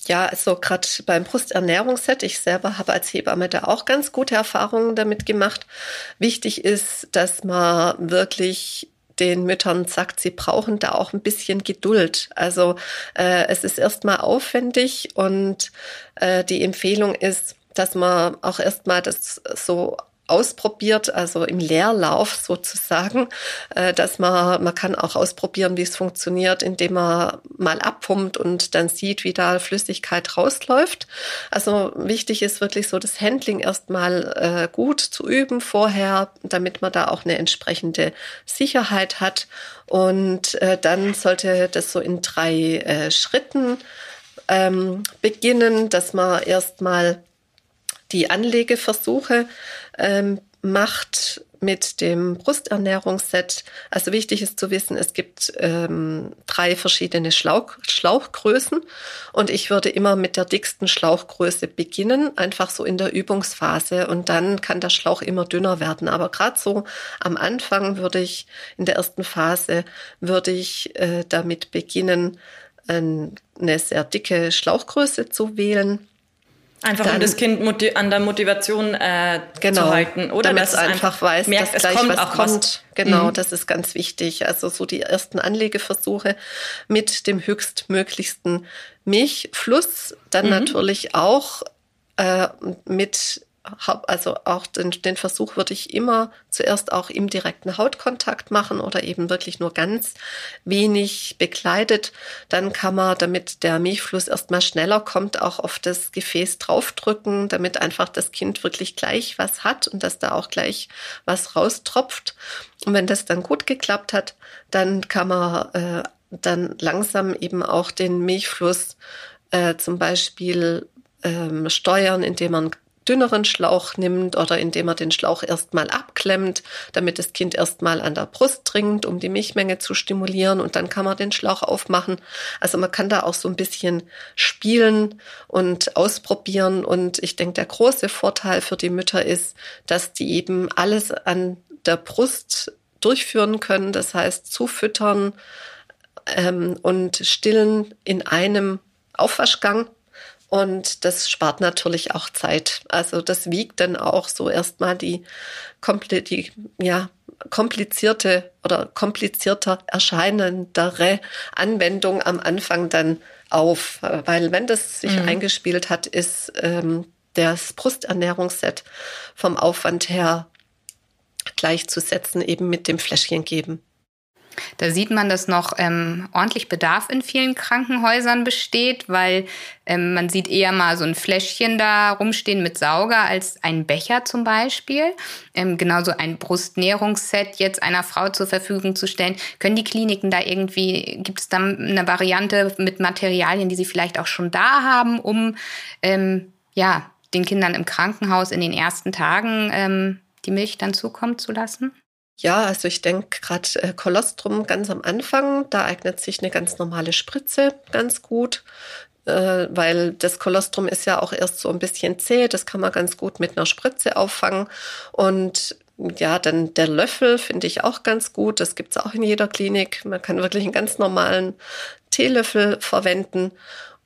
[SPEAKER 4] Ja, also gerade beim Brusternährungsset, ich selber habe als Hebamme da auch ganz gute Erfahrungen damit gemacht. Wichtig ist, dass man wirklich den Müttern sagt, sie brauchen da auch ein bisschen Geduld. Also äh, es ist erstmal aufwendig und äh, die Empfehlung ist, dass man auch erstmal das so ausprobiert, also im Leerlauf sozusagen, äh, dass man, man kann auch ausprobieren, wie es funktioniert, indem man mal abpumpt und dann sieht, wie da Flüssigkeit rausläuft. Also wichtig ist wirklich so das Handling erstmal äh, gut zu üben vorher, damit man da auch eine entsprechende Sicherheit hat. Und äh, dann sollte das so in drei Schritten ähm, beginnen, dass man erstmal die Anlegeversuche ähm, macht mit dem Brusternährungsset. Also wichtig ist zu wissen, es gibt ähm, drei verschiedene Schlauch, Schlauchgrößen und ich würde immer mit der dicksten Schlauchgröße beginnen, einfach so in der Übungsphase und dann kann der Schlauch immer dünner werden. Aber gerade so am Anfang würde ich, in der ersten Phase, würde ich äh, damit beginnen, eine sehr dicke Schlauchgröße zu wählen
[SPEAKER 1] Einfach dann, um das Kind an der Motivation äh,
[SPEAKER 4] genau,
[SPEAKER 1] zu halten, oder?
[SPEAKER 4] Damit es einfach, einfach weiß, merkt, dass gleich kommt was kommt. Was. Genau, mhm. das ist ganz wichtig. Also so die ersten Anlegeversuche mit dem höchstmöglichsten Milchfluss, dann mhm. natürlich auch äh, mit habe also auch den, den Versuch würde ich immer zuerst auch im direkten Hautkontakt machen oder eben wirklich nur ganz wenig bekleidet. Dann kann man, damit der Milchfluss erstmal schneller kommt, auch auf das Gefäß draufdrücken, damit einfach das Kind wirklich gleich was hat und dass da auch gleich was raustropft. Und wenn das dann gut geklappt hat, dann kann man äh, dann langsam eben auch den Milchfluss äh, zum Beispiel ähm, steuern, indem man dünneren Schlauch nimmt oder indem er den Schlauch erstmal abklemmt, damit das Kind erstmal an der Brust trinkt, um die Milchmenge zu stimulieren. Und dann kann man den Schlauch aufmachen. Also man kann da auch so ein bisschen spielen und ausprobieren. Und ich denke, der große Vorteil für die Mütter ist, dass die eben alles an der Brust durchführen können, das heißt zufüttern ähm, und stillen in einem Aufwaschgang und das spart natürlich auch Zeit. Also das wiegt dann auch so erstmal die, die ja, komplizierte oder komplizierter erscheinendere Anwendung am Anfang dann auf. Weil wenn das sich mhm. eingespielt hat, ist ähm, das Brusternährungsset vom Aufwand her gleichzusetzen eben mit dem Fläschchen geben.
[SPEAKER 2] Da sieht man, dass noch ähm, ordentlich Bedarf in vielen Krankenhäusern besteht, weil ähm, man sieht eher mal so ein Fläschchen da rumstehen mit Sauger als ein Becher zum Beispiel. Ähm, genauso ein Brustnährungsset jetzt einer Frau zur Verfügung zu stellen. Können die Kliniken da irgendwie, gibt es da eine Variante mit Materialien, die sie vielleicht auch schon da haben, um ähm, ja, den Kindern im Krankenhaus in den ersten Tagen ähm, die Milch dann zukommen zu lassen?
[SPEAKER 4] Ja, also ich denke gerade äh, Kolostrum ganz am Anfang, da eignet sich eine ganz normale Spritze ganz gut, äh, weil das Kolostrum ist ja auch erst so ein bisschen zäh, das kann man ganz gut mit einer Spritze auffangen und ja, dann der Löffel finde ich auch ganz gut. Das gibt's auch in jeder Klinik. Man kann wirklich einen ganz normalen Teelöffel verwenden.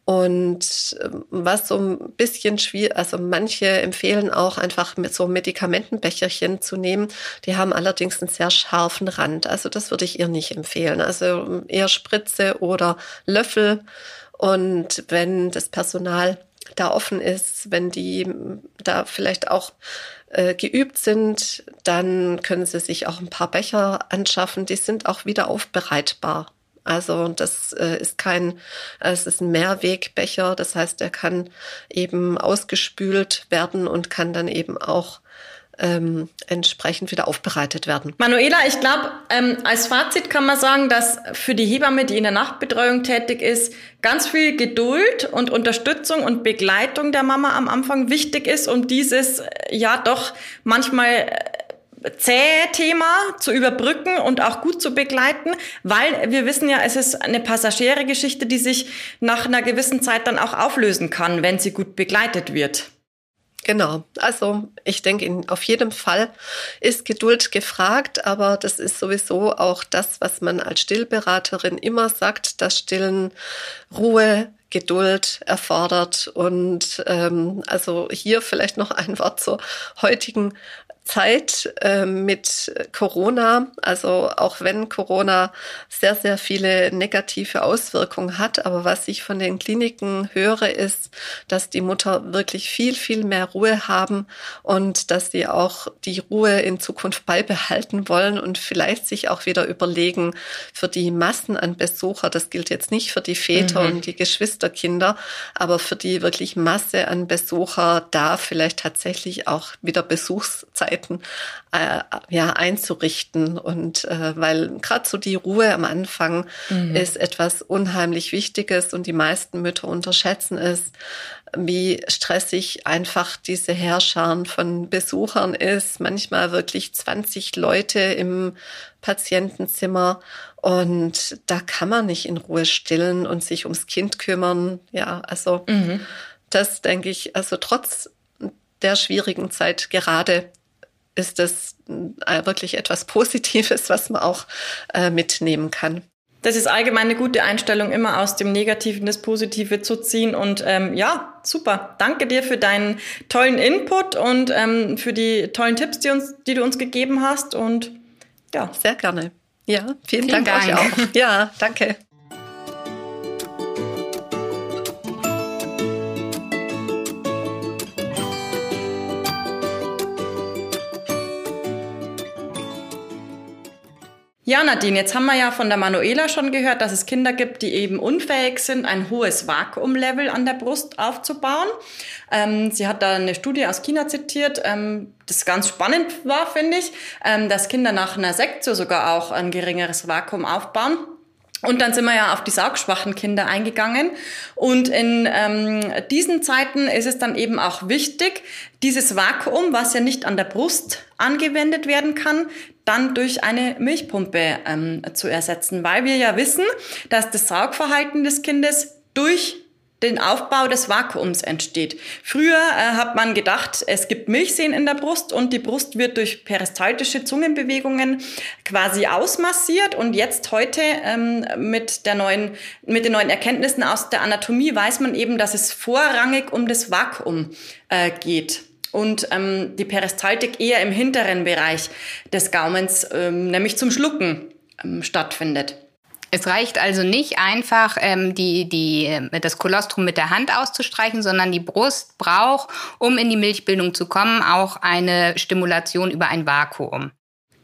[SPEAKER 4] Und ähm, was so ein bisschen schwierig, also manche empfehlen auch einfach mit so Medikamentenbecherchen zu nehmen. Die haben allerdings einen sehr scharfen Rand. Also das würde ich ihr nicht empfehlen. Also eher Spritze oder Löffel. Und wenn das Personal da offen ist, wenn die da vielleicht auch äh, geübt sind, dann können sie sich auch ein paar Becher anschaffen. Die sind auch wieder aufbereitbar. Also das äh, ist kein, es ist ein Mehrwegbecher. Das heißt, er kann eben ausgespült werden und kann dann eben auch ähm, entsprechend wieder aufbereitet werden.
[SPEAKER 1] Manuela, ich glaube, ähm, als Fazit kann man sagen, dass für die Hebamme, die in der Nachtbetreuung tätig ist, ganz viel Geduld und Unterstützung und Begleitung der Mama am Anfang wichtig ist, um dieses äh, ja doch manchmal äh, zähe Thema zu überbrücken und auch gut zu begleiten, weil wir wissen ja, es ist eine passagiere Geschichte, die sich nach einer gewissen Zeit dann auch auflösen kann, wenn sie gut begleitet wird.
[SPEAKER 4] Genau, also ich denke, auf jedem Fall ist Geduld gefragt, aber das ist sowieso auch das, was man als Stillberaterin immer sagt, dass Stillen Ruhe, Geduld erfordert. Und ähm, also hier vielleicht noch ein Wort zur heutigen Zeit äh, mit Corona, also auch wenn Corona sehr, sehr viele negative Auswirkungen hat, aber was ich von den Kliniken höre, ist, dass die Mutter wirklich viel, viel mehr Ruhe haben und dass sie auch die Ruhe in Zukunft beibehalten wollen und vielleicht sich auch wieder überlegen, für die Massen an Besucher, das gilt jetzt nicht für die Väter mhm. und die Geschwisterkinder, aber für die wirklich Masse an Besucher da vielleicht tatsächlich auch wieder Besuchszeit Zeiten äh, ja einzurichten und äh, weil gerade so die Ruhe am Anfang mhm. ist etwas unheimlich Wichtiges und die meisten Mütter unterschätzen es, wie stressig einfach diese Herrscharen von Besuchern ist. Manchmal wirklich 20 Leute im Patientenzimmer und da kann man nicht in Ruhe stillen und sich ums Kind kümmern. Ja, also mhm. das denke ich, also trotz der schwierigen Zeit gerade ist das äh, wirklich etwas Positives, was man auch äh, mitnehmen kann.
[SPEAKER 1] Das ist allgemein eine gute Einstellung, immer aus dem Negativen das Positive zu ziehen. Und ähm, ja, super. Danke dir für deinen tollen Input und ähm, für die tollen Tipps, die, uns, die du uns gegeben hast. Und
[SPEAKER 4] ja. Sehr gerne. Ja, vielen, vielen Dank, Dank euch auch. Ja, danke.
[SPEAKER 1] Ja, Nadine, jetzt haben wir ja von der Manuela schon gehört, dass es Kinder gibt, die eben unfähig sind, ein hohes Vakuumlevel an der Brust aufzubauen. Ähm, sie hat da eine Studie aus China zitiert, ähm, das ganz spannend war, finde ich, ähm, dass Kinder nach einer Sektio sogar auch ein geringeres Vakuum aufbauen. Und dann sind wir ja auf die saugschwachen Kinder eingegangen. Und in ähm, diesen Zeiten ist es dann eben auch wichtig, dieses Vakuum, was ja nicht an der Brust angewendet werden kann, dann durch eine Milchpumpe ähm, zu ersetzen, weil wir ja wissen, dass das Saugverhalten des Kindes durch den Aufbau des Vakuums entsteht. Früher äh, hat man gedacht, es gibt Milchsehen in der Brust und die Brust wird durch peristaltische Zungenbewegungen quasi ausmassiert. Und jetzt heute ähm, mit der neuen mit den neuen Erkenntnissen aus der Anatomie weiß man eben, dass es vorrangig um das Vakuum äh, geht und ähm, die Peristaltik eher im hinteren Bereich des Gaumens, ähm, nämlich zum Schlucken ähm, stattfindet.
[SPEAKER 2] Es reicht also nicht einfach, ähm, die, die, äh, das Kolostrum mit der Hand auszustreichen, sondern die Brust braucht, um in die Milchbildung zu kommen, auch eine Stimulation über ein Vakuum.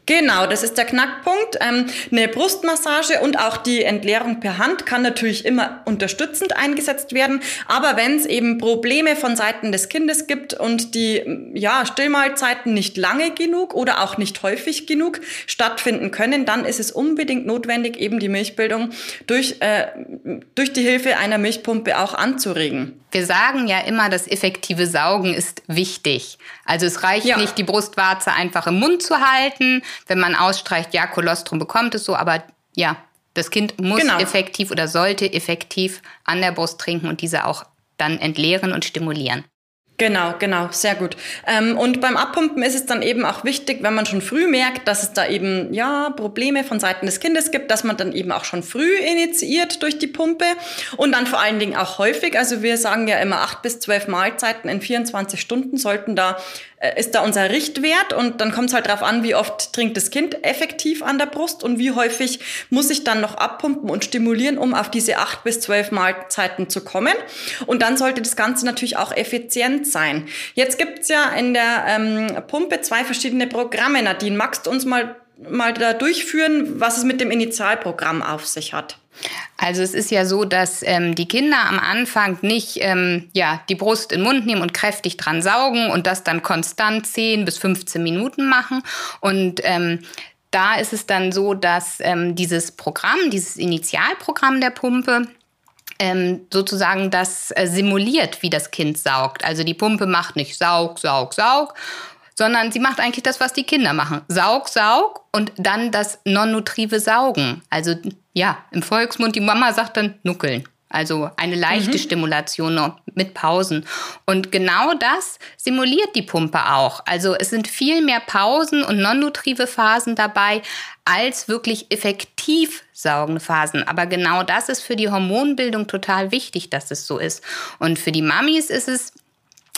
[SPEAKER 1] Genau, das ist der Knackpunkt. Ähm, eine Brustmassage und auch die Entleerung per Hand kann natürlich immer unterstützend eingesetzt werden. Aber wenn es eben Probleme von Seiten des Kindes gibt und die ja, Stillmahlzeiten nicht lange genug oder auch nicht häufig genug stattfinden können, dann ist es unbedingt notwendig, eben die Milchbildung durch, äh, durch die Hilfe einer Milchpumpe auch anzuregen.
[SPEAKER 2] Wir sagen ja immer, das effektive Saugen ist wichtig. Also es reicht ja. nicht, die Brustwarze einfach im Mund zu halten. Wenn man ausstreicht, ja, Kolostrum bekommt es so, aber ja, das Kind muss genau. effektiv oder sollte effektiv an der Brust trinken und diese auch dann entleeren und stimulieren.
[SPEAKER 1] Genau, genau, sehr gut. Ähm, und beim Abpumpen ist es dann eben auch wichtig, wenn man schon früh merkt, dass es da eben ja Probleme von Seiten des Kindes gibt, dass man dann eben auch schon früh initiiert durch die Pumpe und dann vor allen Dingen auch häufig. Also wir sagen ja immer acht bis zwölf Mahlzeiten in 24 Stunden sollten da ist da unser Richtwert und dann kommt es halt darauf an, wie oft trinkt das Kind effektiv an der Brust und wie häufig muss ich dann noch abpumpen und stimulieren, um auf diese acht bis zwölf Mahlzeiten zu kommen. Und dann sollte das Ganze natürlich auch effizient sein. Jetzt gibt's ja in der ähm, Pumpe zwei verschiedene Programme. Nadine, magst du uns mal mal da durchführen, was es mit dem Initialprogramm auf sich hat?
[SPEAKER 2] Also es ist ja so, dass ähm, die Kinder am Anfang nicht ähm, ja, die Brust in den Mund nehmen und kräftig dran saugen und das dann konstant 10 bis 15 Minuten machen. Und ähm, da ist es dann so, dass ähm, dieses Programm, dieses Initialprogramm der Pumpe, ähm, sozusagen das äh, simuliert, wie das Kind saugt. Also die Pumpe macht nicht Saug, Saug, Saug, sondern sie macht eigentlich das, was die Kinder machen. Saug, Saug und dann das non-nutrive Saugen. Also ja, im Volksmund, die Mama sagt dann Nuckeln. Also eine leichte mhm. Stimulation mit Pausen. Und genau das simuliert die Pumpe auch. Also es sind viel mehr Pausen und non-nutrive Phasen dabei als wirklich effektiv saugende Phasen. Aber genau das ist für die Hormonbildung total wichtig, dass es so ist. Und für die Mamis ist es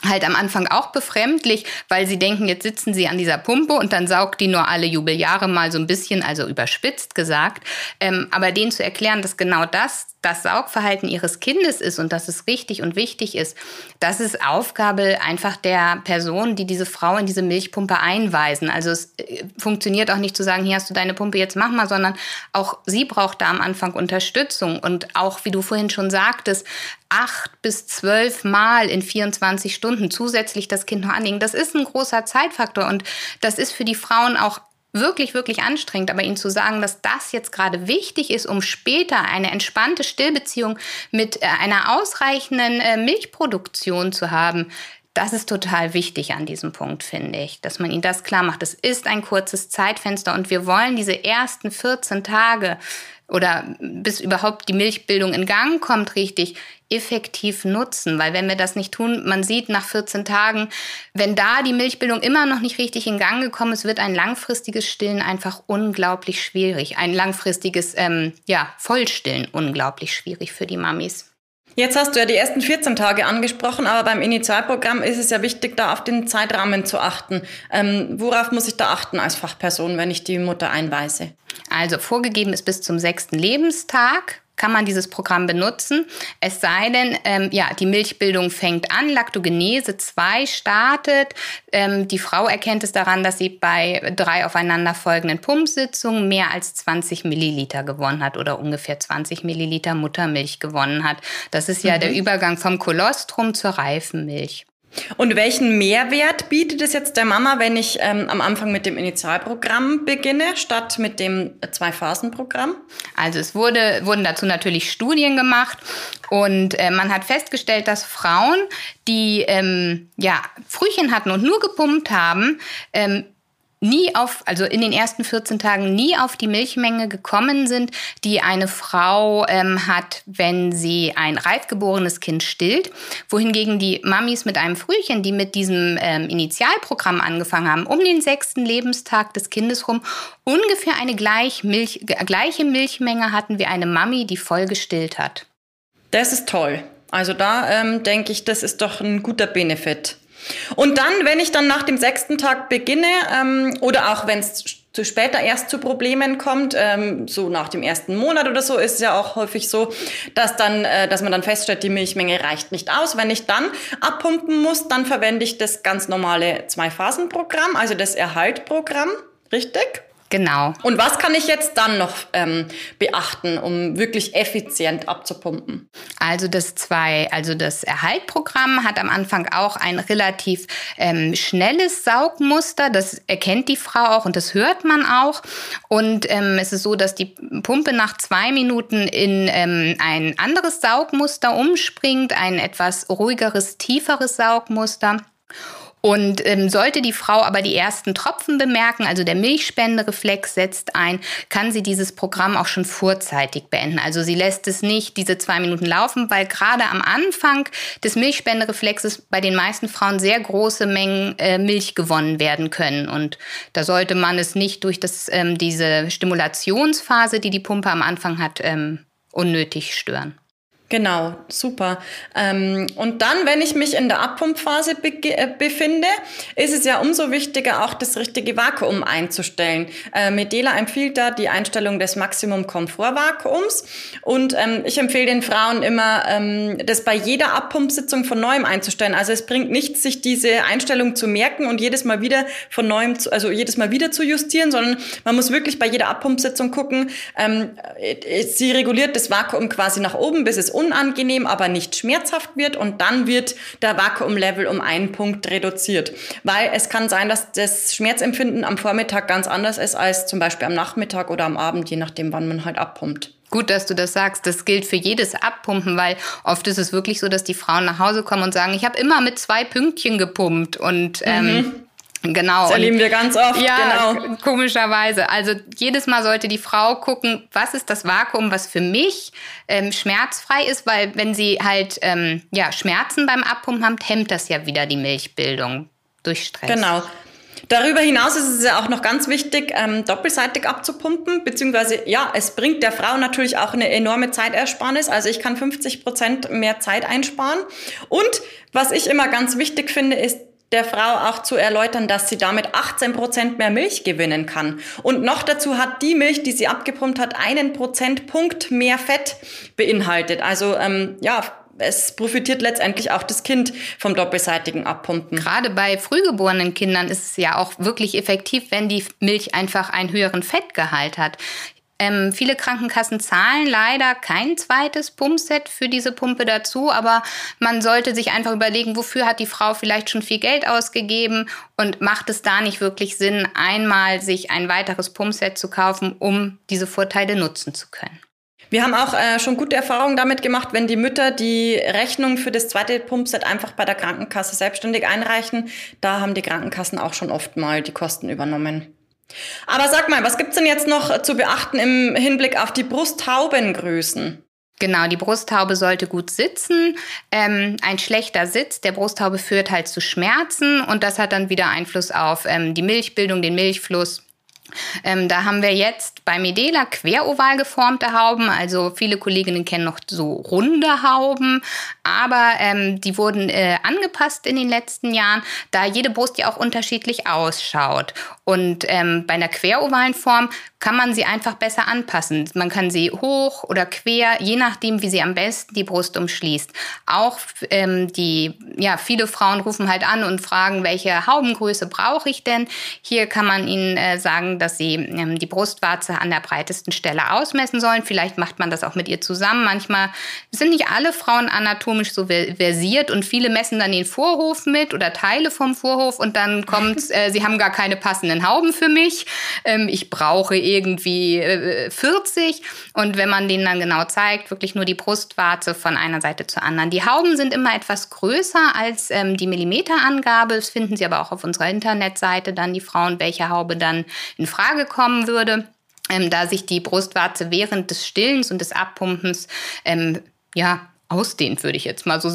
[SPEAKER 2] halt am Anfang auch befremdlich, weil sie denken, jetzt sitzen sie an dieser Pumpe und dann saugt die nur alle Jubeljahre mal so ein bisschen, also überspitzt gesagt. Ähm, aber denen zu erklären, dass genau das das Saugverhalten ihres Kindes ist und dass es richtig und wichtig ist, das ist Aufgabe einfach der Person, die diese Frau in diese Milchpumpe einweisen. Also es äh, funktioniert auch nicht zu sagen, hier hast du deine Pumpe, jetzt mach mal, sondern auch sie braucht da am Anfang Unterstützung und auch, wie du vorhin schon sagtest, acht bis zwölf Mal in 24 Stunden zusätzlich das Kind noch anlegen. Das ist ein großer Zeitfaktor und das ist für die Frauen auch wirklich, wirklich anstrengend, aber ihnen zu sagen, dass das jetzt gerade wichtig ist, um später eine entspannte Stillbeziehung mit äh, einer ausreichenden äh, Milchproduktion zu haben, das ist total wichtig an diesem Punkt, finde ich, dass man ihnen das klar macht. Es ist ein kurzes Zeitfenster und wir wollen diese ersten 14 Tage oder bis überhaupt die Milchbildung in Gang kommt richtig, effektiv nutzen. Weil wenn wir das nicht tun, man sieht nach 14 Tagen, wenn da die Milchbildung immer noch nicht richtig in Gang gekommen ist, wird ein langfristiges Stillen einfach unglaublich schwierig. Ein langfristiges ähm, ja, Vollstillen unglaublich schwierig für die Mamis.
[SPEAKER 1] Jetzt hast du ja die ersten 14 Tage angesprochen, aber beim Initialprogramm ist es ja wichtig, da auf den Zeitrahmen zu achten. Ähm, worauf muss ich da achten als Fachperson, wenn ich die Mutter einweise?
[SPEAKER 2] Also vorgegeben ist bis zum sechsten Lebenstag kann man dieses Programm benutzen. Es sei denn, ähm, ja, die Milchbildung fängt an, Laktogenese 2 startet. Ähm, die Frau erkennt es daran, dass sie bei drei aufeinanderfolgenden Pumpsitzungen mehr als 20 Milliliter gewonnen hat oder ungefähr 20 Milliliter Muttermilch gewonnen hat. Das ist ja mhm. der Übergang vom Kolostrum zur Reifenmilch.
[SPEAKER 1] Und welchen Mehrwert bietet es jetzt der Mama, wenn ich ähm, am Anfang mit dem Initialprogramm beginne, statt mit dem Zwei-Phasen-Programm?
[SPEAKER 2] Also es wurde, wurden dazu natürlich Studien gemacht und äh, man hat festgestellt, dass Frauen, die ähm, ja, Frühchen hatten und nur gepumpt haben, ähm, nie auf, also in den ersten 14 Tagen nie auf die Milchmenge gekommen sind, die eine Frau ähm, hat, wenn sie ein reifgeborenes Kind stillt. Wohingegen die Mamis mit einem Frühchen, die mit diesem ähm, Initialprogramm angefangen haben, um den sechsten Lebenstag des Kindes rum, ungefähr eine gleich Milch, gleiche Milchmenge hatten wie eine Mami, die voll gestillt hat.
[SPEAKER 1] Das ist toll. Also da ähm, denke ich, das ist doch ein guter Benefit. Und dann, wenn ich dann nach dem sechsten Tag beginne, ähm, oder auch wenn es zu später erst zu Problemen kommt, ähm, so nach dem ersten Monat oder so, ist es ja auch häufig so, dass dann, äh, dass man dann feststellt, die Milchmenge reicht nicht aus. Wenn ich dann abpumpen muss, dann verwende ich das ganz normale Zwei-Phasen-Programm, also das Erhaltprogramm, richtig?
[SPEAKER 2] Genau.
[SPEAKER 1] Und was kann ich jetzt dann noch ähm, beachten, um wirklich effizient abzupumpen?
[SPEAKER 2] Also das zwei, also das Erhaltprogramm hat am Anfang auch ein relativ ähm, schnelles Saugmuster. Das erkennt die Frau auch und das hört man auch. Und ähm, es ist so, dass die Pumpe nach zwei Minuten in ähm, ein anderes Saugmuster umspringt, ein etwas ruhigeres, tieferes Saugmuster. Und ähm, sollte die Frau aber die ersten Tropfen bemerken, also der Milchspendereflex setzt ein, kann sie dieses Programm auch schon vorzeitig beenden. Also sie lässt es nicht diese zwei Minuten laufen, weil gerade am Anfang des Milchspendereflexes bei den meisten Frauen sehr große Mengen äh, Milch gewonnen werden können. Und da sollte man es nicht durch das, ähm, diese Stimulationsphase, die die Pumpe am Anfang hat, ähm, unnötig stören.
[SPEAKER 1] Genau, super. Ähm, und dann, wenn ich mich in der Abpumpphase be äh, befinde, ist es ja umso wichtiger, auch das richtige Vakuum einzustellen. Äh, Medela empfiehlt da die Einstellung des Maximum Komfort-Vakuums. Und ähm, ich empfehle den Frauen immer, ähm, das bei jeder Abpumpsitzung von neuem einzustellen. Also es bringt nichts, sich diese Einstellung zu merken und jedes Mal wieder von neuem, zu, also jedes Mal wieder zu justieren, sondern man muss wirklich bei jeder Abpumpsitzung gucken, ähm, äh, sie reguliert das Vakuum quasi nach oben, bis es unangenehm, aber nicht schmerzhaft wird und dann wird der Vakuumlevel um einen Punkt reduziert. Weil es kann sein, dass das Schmerzempfinden am Vormittag ganz anders ist als zum Beispiel am Nachmittag oder am Abend, je nachdem, wann man halt abpumpt.
[SPEAKER 2] Gut, dass du das sagst. Das gilt für jedes Abpumpen, weil oft ist es wirklich so, dass die Frauen nach Hause kommen und sagen, ich habe immer mit zwei Pünktchen gepumpt und ähm, mhm. Genau.
[SPEAKER 1] Das erleben wir ganz oft.
[SPEAKER 2] Ja, genau. komischerweise. Also jedes Mal sollte die Frau gucken, was ist das Vakuum, was für mich ähm, schmerzfrei ist, weil wenn sie halt ähm, ja, Schmerzen beim Abpumpen haben, hemmt das ja wieder die Milchbildung durch Stress.
[SPEAKER 1] Genau. Darüber hinaus ist es ja auch noch ganz wichtig, ähm, doppelseitig abzupumpen, beziehungsweise ja, es bringt der Frau natürlich auch eine enorme Zeitersparnis. Also ich kann 50 Prozent mehr Zeit einsparen. Und was ich immer ganz wichtig finde, ist der Frau auch zu erläutern, dass sie damit 18 Prozent mehr Milch gewinnen kann. Und noch dazu hat die Milch, die sie abgepumpt hat, einen Prozentpunkt mehr Fett beinhaltet. Also ähm, ja, es profitiert letztendlich auch das Kind vom doppelseitigen Abpumpen.
[SPEAKER 2] Gerade bei frühgeborenen Kindern ist es ja auch wirklich effektiv, wenn die Milch einfach einen höheren Fettgehalt hat. Ähm, viele Krankenkassen zahlen leider kein zweites Pumpset für diese Pumpe dazu, aber man sollte sich einfach überlegen, wofür hat die Frau vielleicht schon viel Geld ausgegeben und macht es da nicht wirklich Sinn, einmal sich ein weiteres Pumpset zu kaufen, um diese Vorteile nutzen zu können.
[SPEAKER 1] Wir haben auch äh, schon gute Erfahrungen damit gemacht, wenn die Mütter die Rechnung für das zweite Pumpset einfach bei der Krankenkasse selbstständig einreichen. Da haben die Krankenkassen auch schon oft mal die Kosten übernommen. Aber sag mal, was gibt's denn jetzt noch zu beachten im Hinblick auf die Brusthaubengrößen?
[SPEAKER 2] Genau, die Brusthaube sollte gut sitzen. Ähm, ein schlechter Sitz der Brusthaube führt halt zu Schmerzen und das hat dann wieder Einfluss auf ähm, die Milchbildung, den Milchfluss ähm, da haben wir jetzt bei Medela queroval geformte Hauben. Also viele Kolleginnen kennen noch so runde Hauben, aber ähm, die wurden äh, angepasst in den letzten Jahren, da jede Brust ja auch unterschiedlich ausschaut. Und ähm, bei einer querovalen Form kann man sie einfach besser anpassen. Man kann sie hoch oder quer, je nachdem, wie sie am besten die Brust umschließt. Auch ähm, die, ja, viele Frauen rufen halt an und fragen, welche Haubengröße brauche ich denn? Hier kann man ihnen äh, sagen, dass sie ähm, die Brustwarze an der breitesten Stelle ausmessen sollen. Vielleicht macht man das auch mit ihr zusammen. Manchmal sind nicht alle Frauen anatomisch so versiert und viele messen dann den Vorhof mit oder Teile vom Vorhof und dann kommt, äh, sie haben gar keine passenden Hauben für mich. Ähm, ich brauche irgendwie äh, 40. Und wenn man denen dann genau zeigt, wirklich nur die Brustwarze von einer Seite zur anderen. Die Hauben sind immer etwas größer als ähm, die Millimeterangabe. Das finden Sie aber auch auf unserer Internetseite dann die Frauen, welche Haube dann in Frage kommen würde. Ähm, da sich die Brustwarze während des Stillens und des Abpumpens ähm, ja, ausdehnt, würde ich jetzt mal so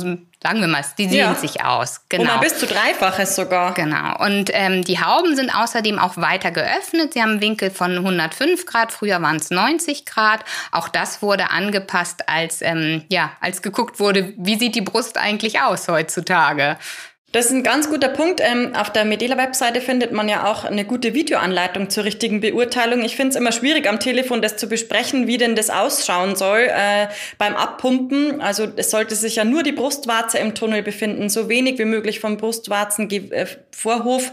[SPEAKER 2] sagen wir mal, die sehen ja. sich aus.
[SPEAKER 1] Genau. Und bis zu dreifaches sogar.
[SPEAKER 2] Genau. Und ähm, die Hauben sind außerdem auch weiter geöffnet. Sie haben einen Winkel von 105 Grad, früher waren es 90 Grad. Auch das wurde angepasst, als, ähm, ja, als geguckt wurde, wie sieht die Brust eigentlich aus heutzutage.
[SPEAKER 1] Das ist ein ganz guter Punkt. Ähm, auf der Medela-Webseite findet man ja auch eine gute Videoanleitung zur richtigen Beurteilung. Ich finde es immer schwierig, am Telefon das zu besprechen, wie denn das ausschauen soll äh, beim Abpumpen. Also es sollte sich ja nur die Brustwarze im Tunnel befinden, so wenig wie möglich vom Brustwarzenvorhof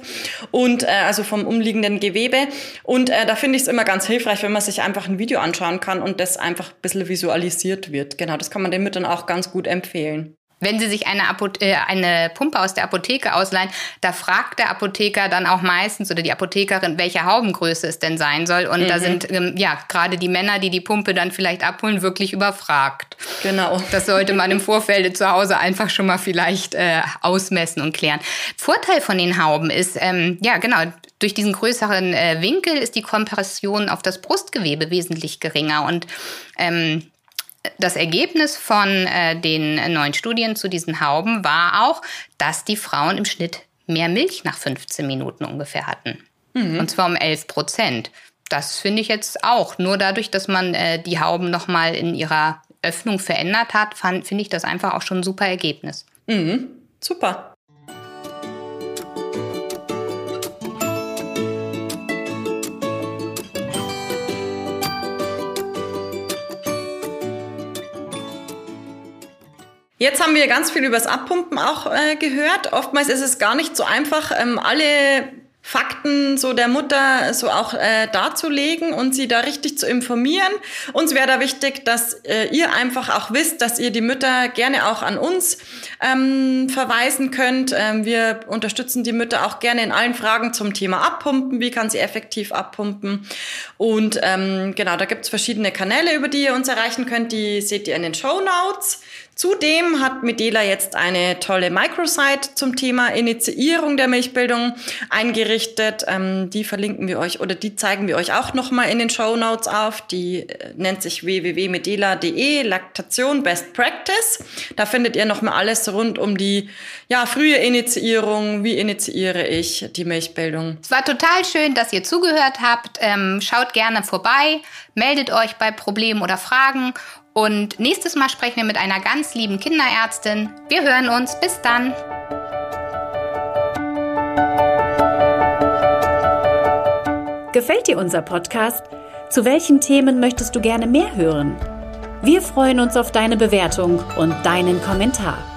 [SPEAKER 1] und äh, also vom umliegenden Gewebe. Und äh, da finde ich es immer ganz hilfreich, wenn man sich einfach ein Video anschauen kann und das einfach ein bisschen visualisiert wird. Genau, das kann man den Müttern auch ganz gut empfehlen.
[SPEAKER 2] Wenn Sie sich eine, Apothe äh, eine Pumpe aus der Apotheke ausleihen, da fragt der Apotheker dann auch meistens oder die Apothekerin, welche Haubengröße es denn sein soll. Und mhm. da sind ähm, ja gerade die Männer, die die Pumpe dann vielleicht abholen, wirklich überfragt.
[SPEAKER 1] Genau.
[SPEAKER 2] Das sollte man im Vorfeld zu Hause einfach schon mal vielleicht äh, ausmessen und klären. Vorteil von den Hauben ist, ähm, ja genau, durch diesen größeren äh, Winkel ist die Kompression auf das Brustgewebe wesentlich geringer und ähm, das Ergebnis von äh, den neuen Studien zu diesen Hauben war auch, dass die Frauen im Schnitt mehr Milch nach 15 Minuten ungefähr hatten. Mhm. Und zwar um 11 Prozent. Das finde ich jetzt auch. Nur dadurch, dass man äh, die Hauben nochmal in ihrer Öffnung verändert hat, finde ich das einfach auch schon ein super Ergebnis.
[SPEAKER 1] Mhm. Super. Jetzt haben wir ganz viel über das Abpumpen auch äh, gehört. Oftmals ist es gar nicht so einfach, ähm, alle Fakten so der Mutter so auch äh, darzulegen und sie da richtig zu informieren. Uns wäre da wichtig, dass äh, ihr einfach auch wisst, dass ihr die Mütter gerne auch an uns ähm, verweisen könnt. Ähm, wir unterstützen die Mütter auch gerne in allen Fragen zum Thema Abpumpen. Wie kann sie effektiv abpumpen? Und ähm, genau, da gibt's verschiedene Kanäle, über die ihr uns erreichen könnt. Die seht ihr in den Show Notes. Zudem hat Medela jetzt eine tolle Microsite zum Thema Initiierung der Milchbildung eingerichtet. Ähm, die verlinken wir euch oder die zeigen wir euch auch nochmal in den Show Notes auf. Die äh, nennt sich www.medela.de Laktation Best Practice. Da findet ihr nochmal alles rund um die ja, frühe Initiierung. Wie initiiere ich die Milchbildung?
[SPEAKER 2] Es war total schön, dass ihr zugehört habt. Ähm, schaut gerne vorbei, meldet euch bei Problemen oder Fragen und nächstes Mal sprechen wir mit einer ganz lieben Kinderärztin. Wir hören uns. Bis dann.
[SPEAKER 3] Gefällt dir unser Podcast? Zu welchen Themen möchtest du gerne mehr hören? Wir freuen uns auf deine Bewertung und deinen Kommentar.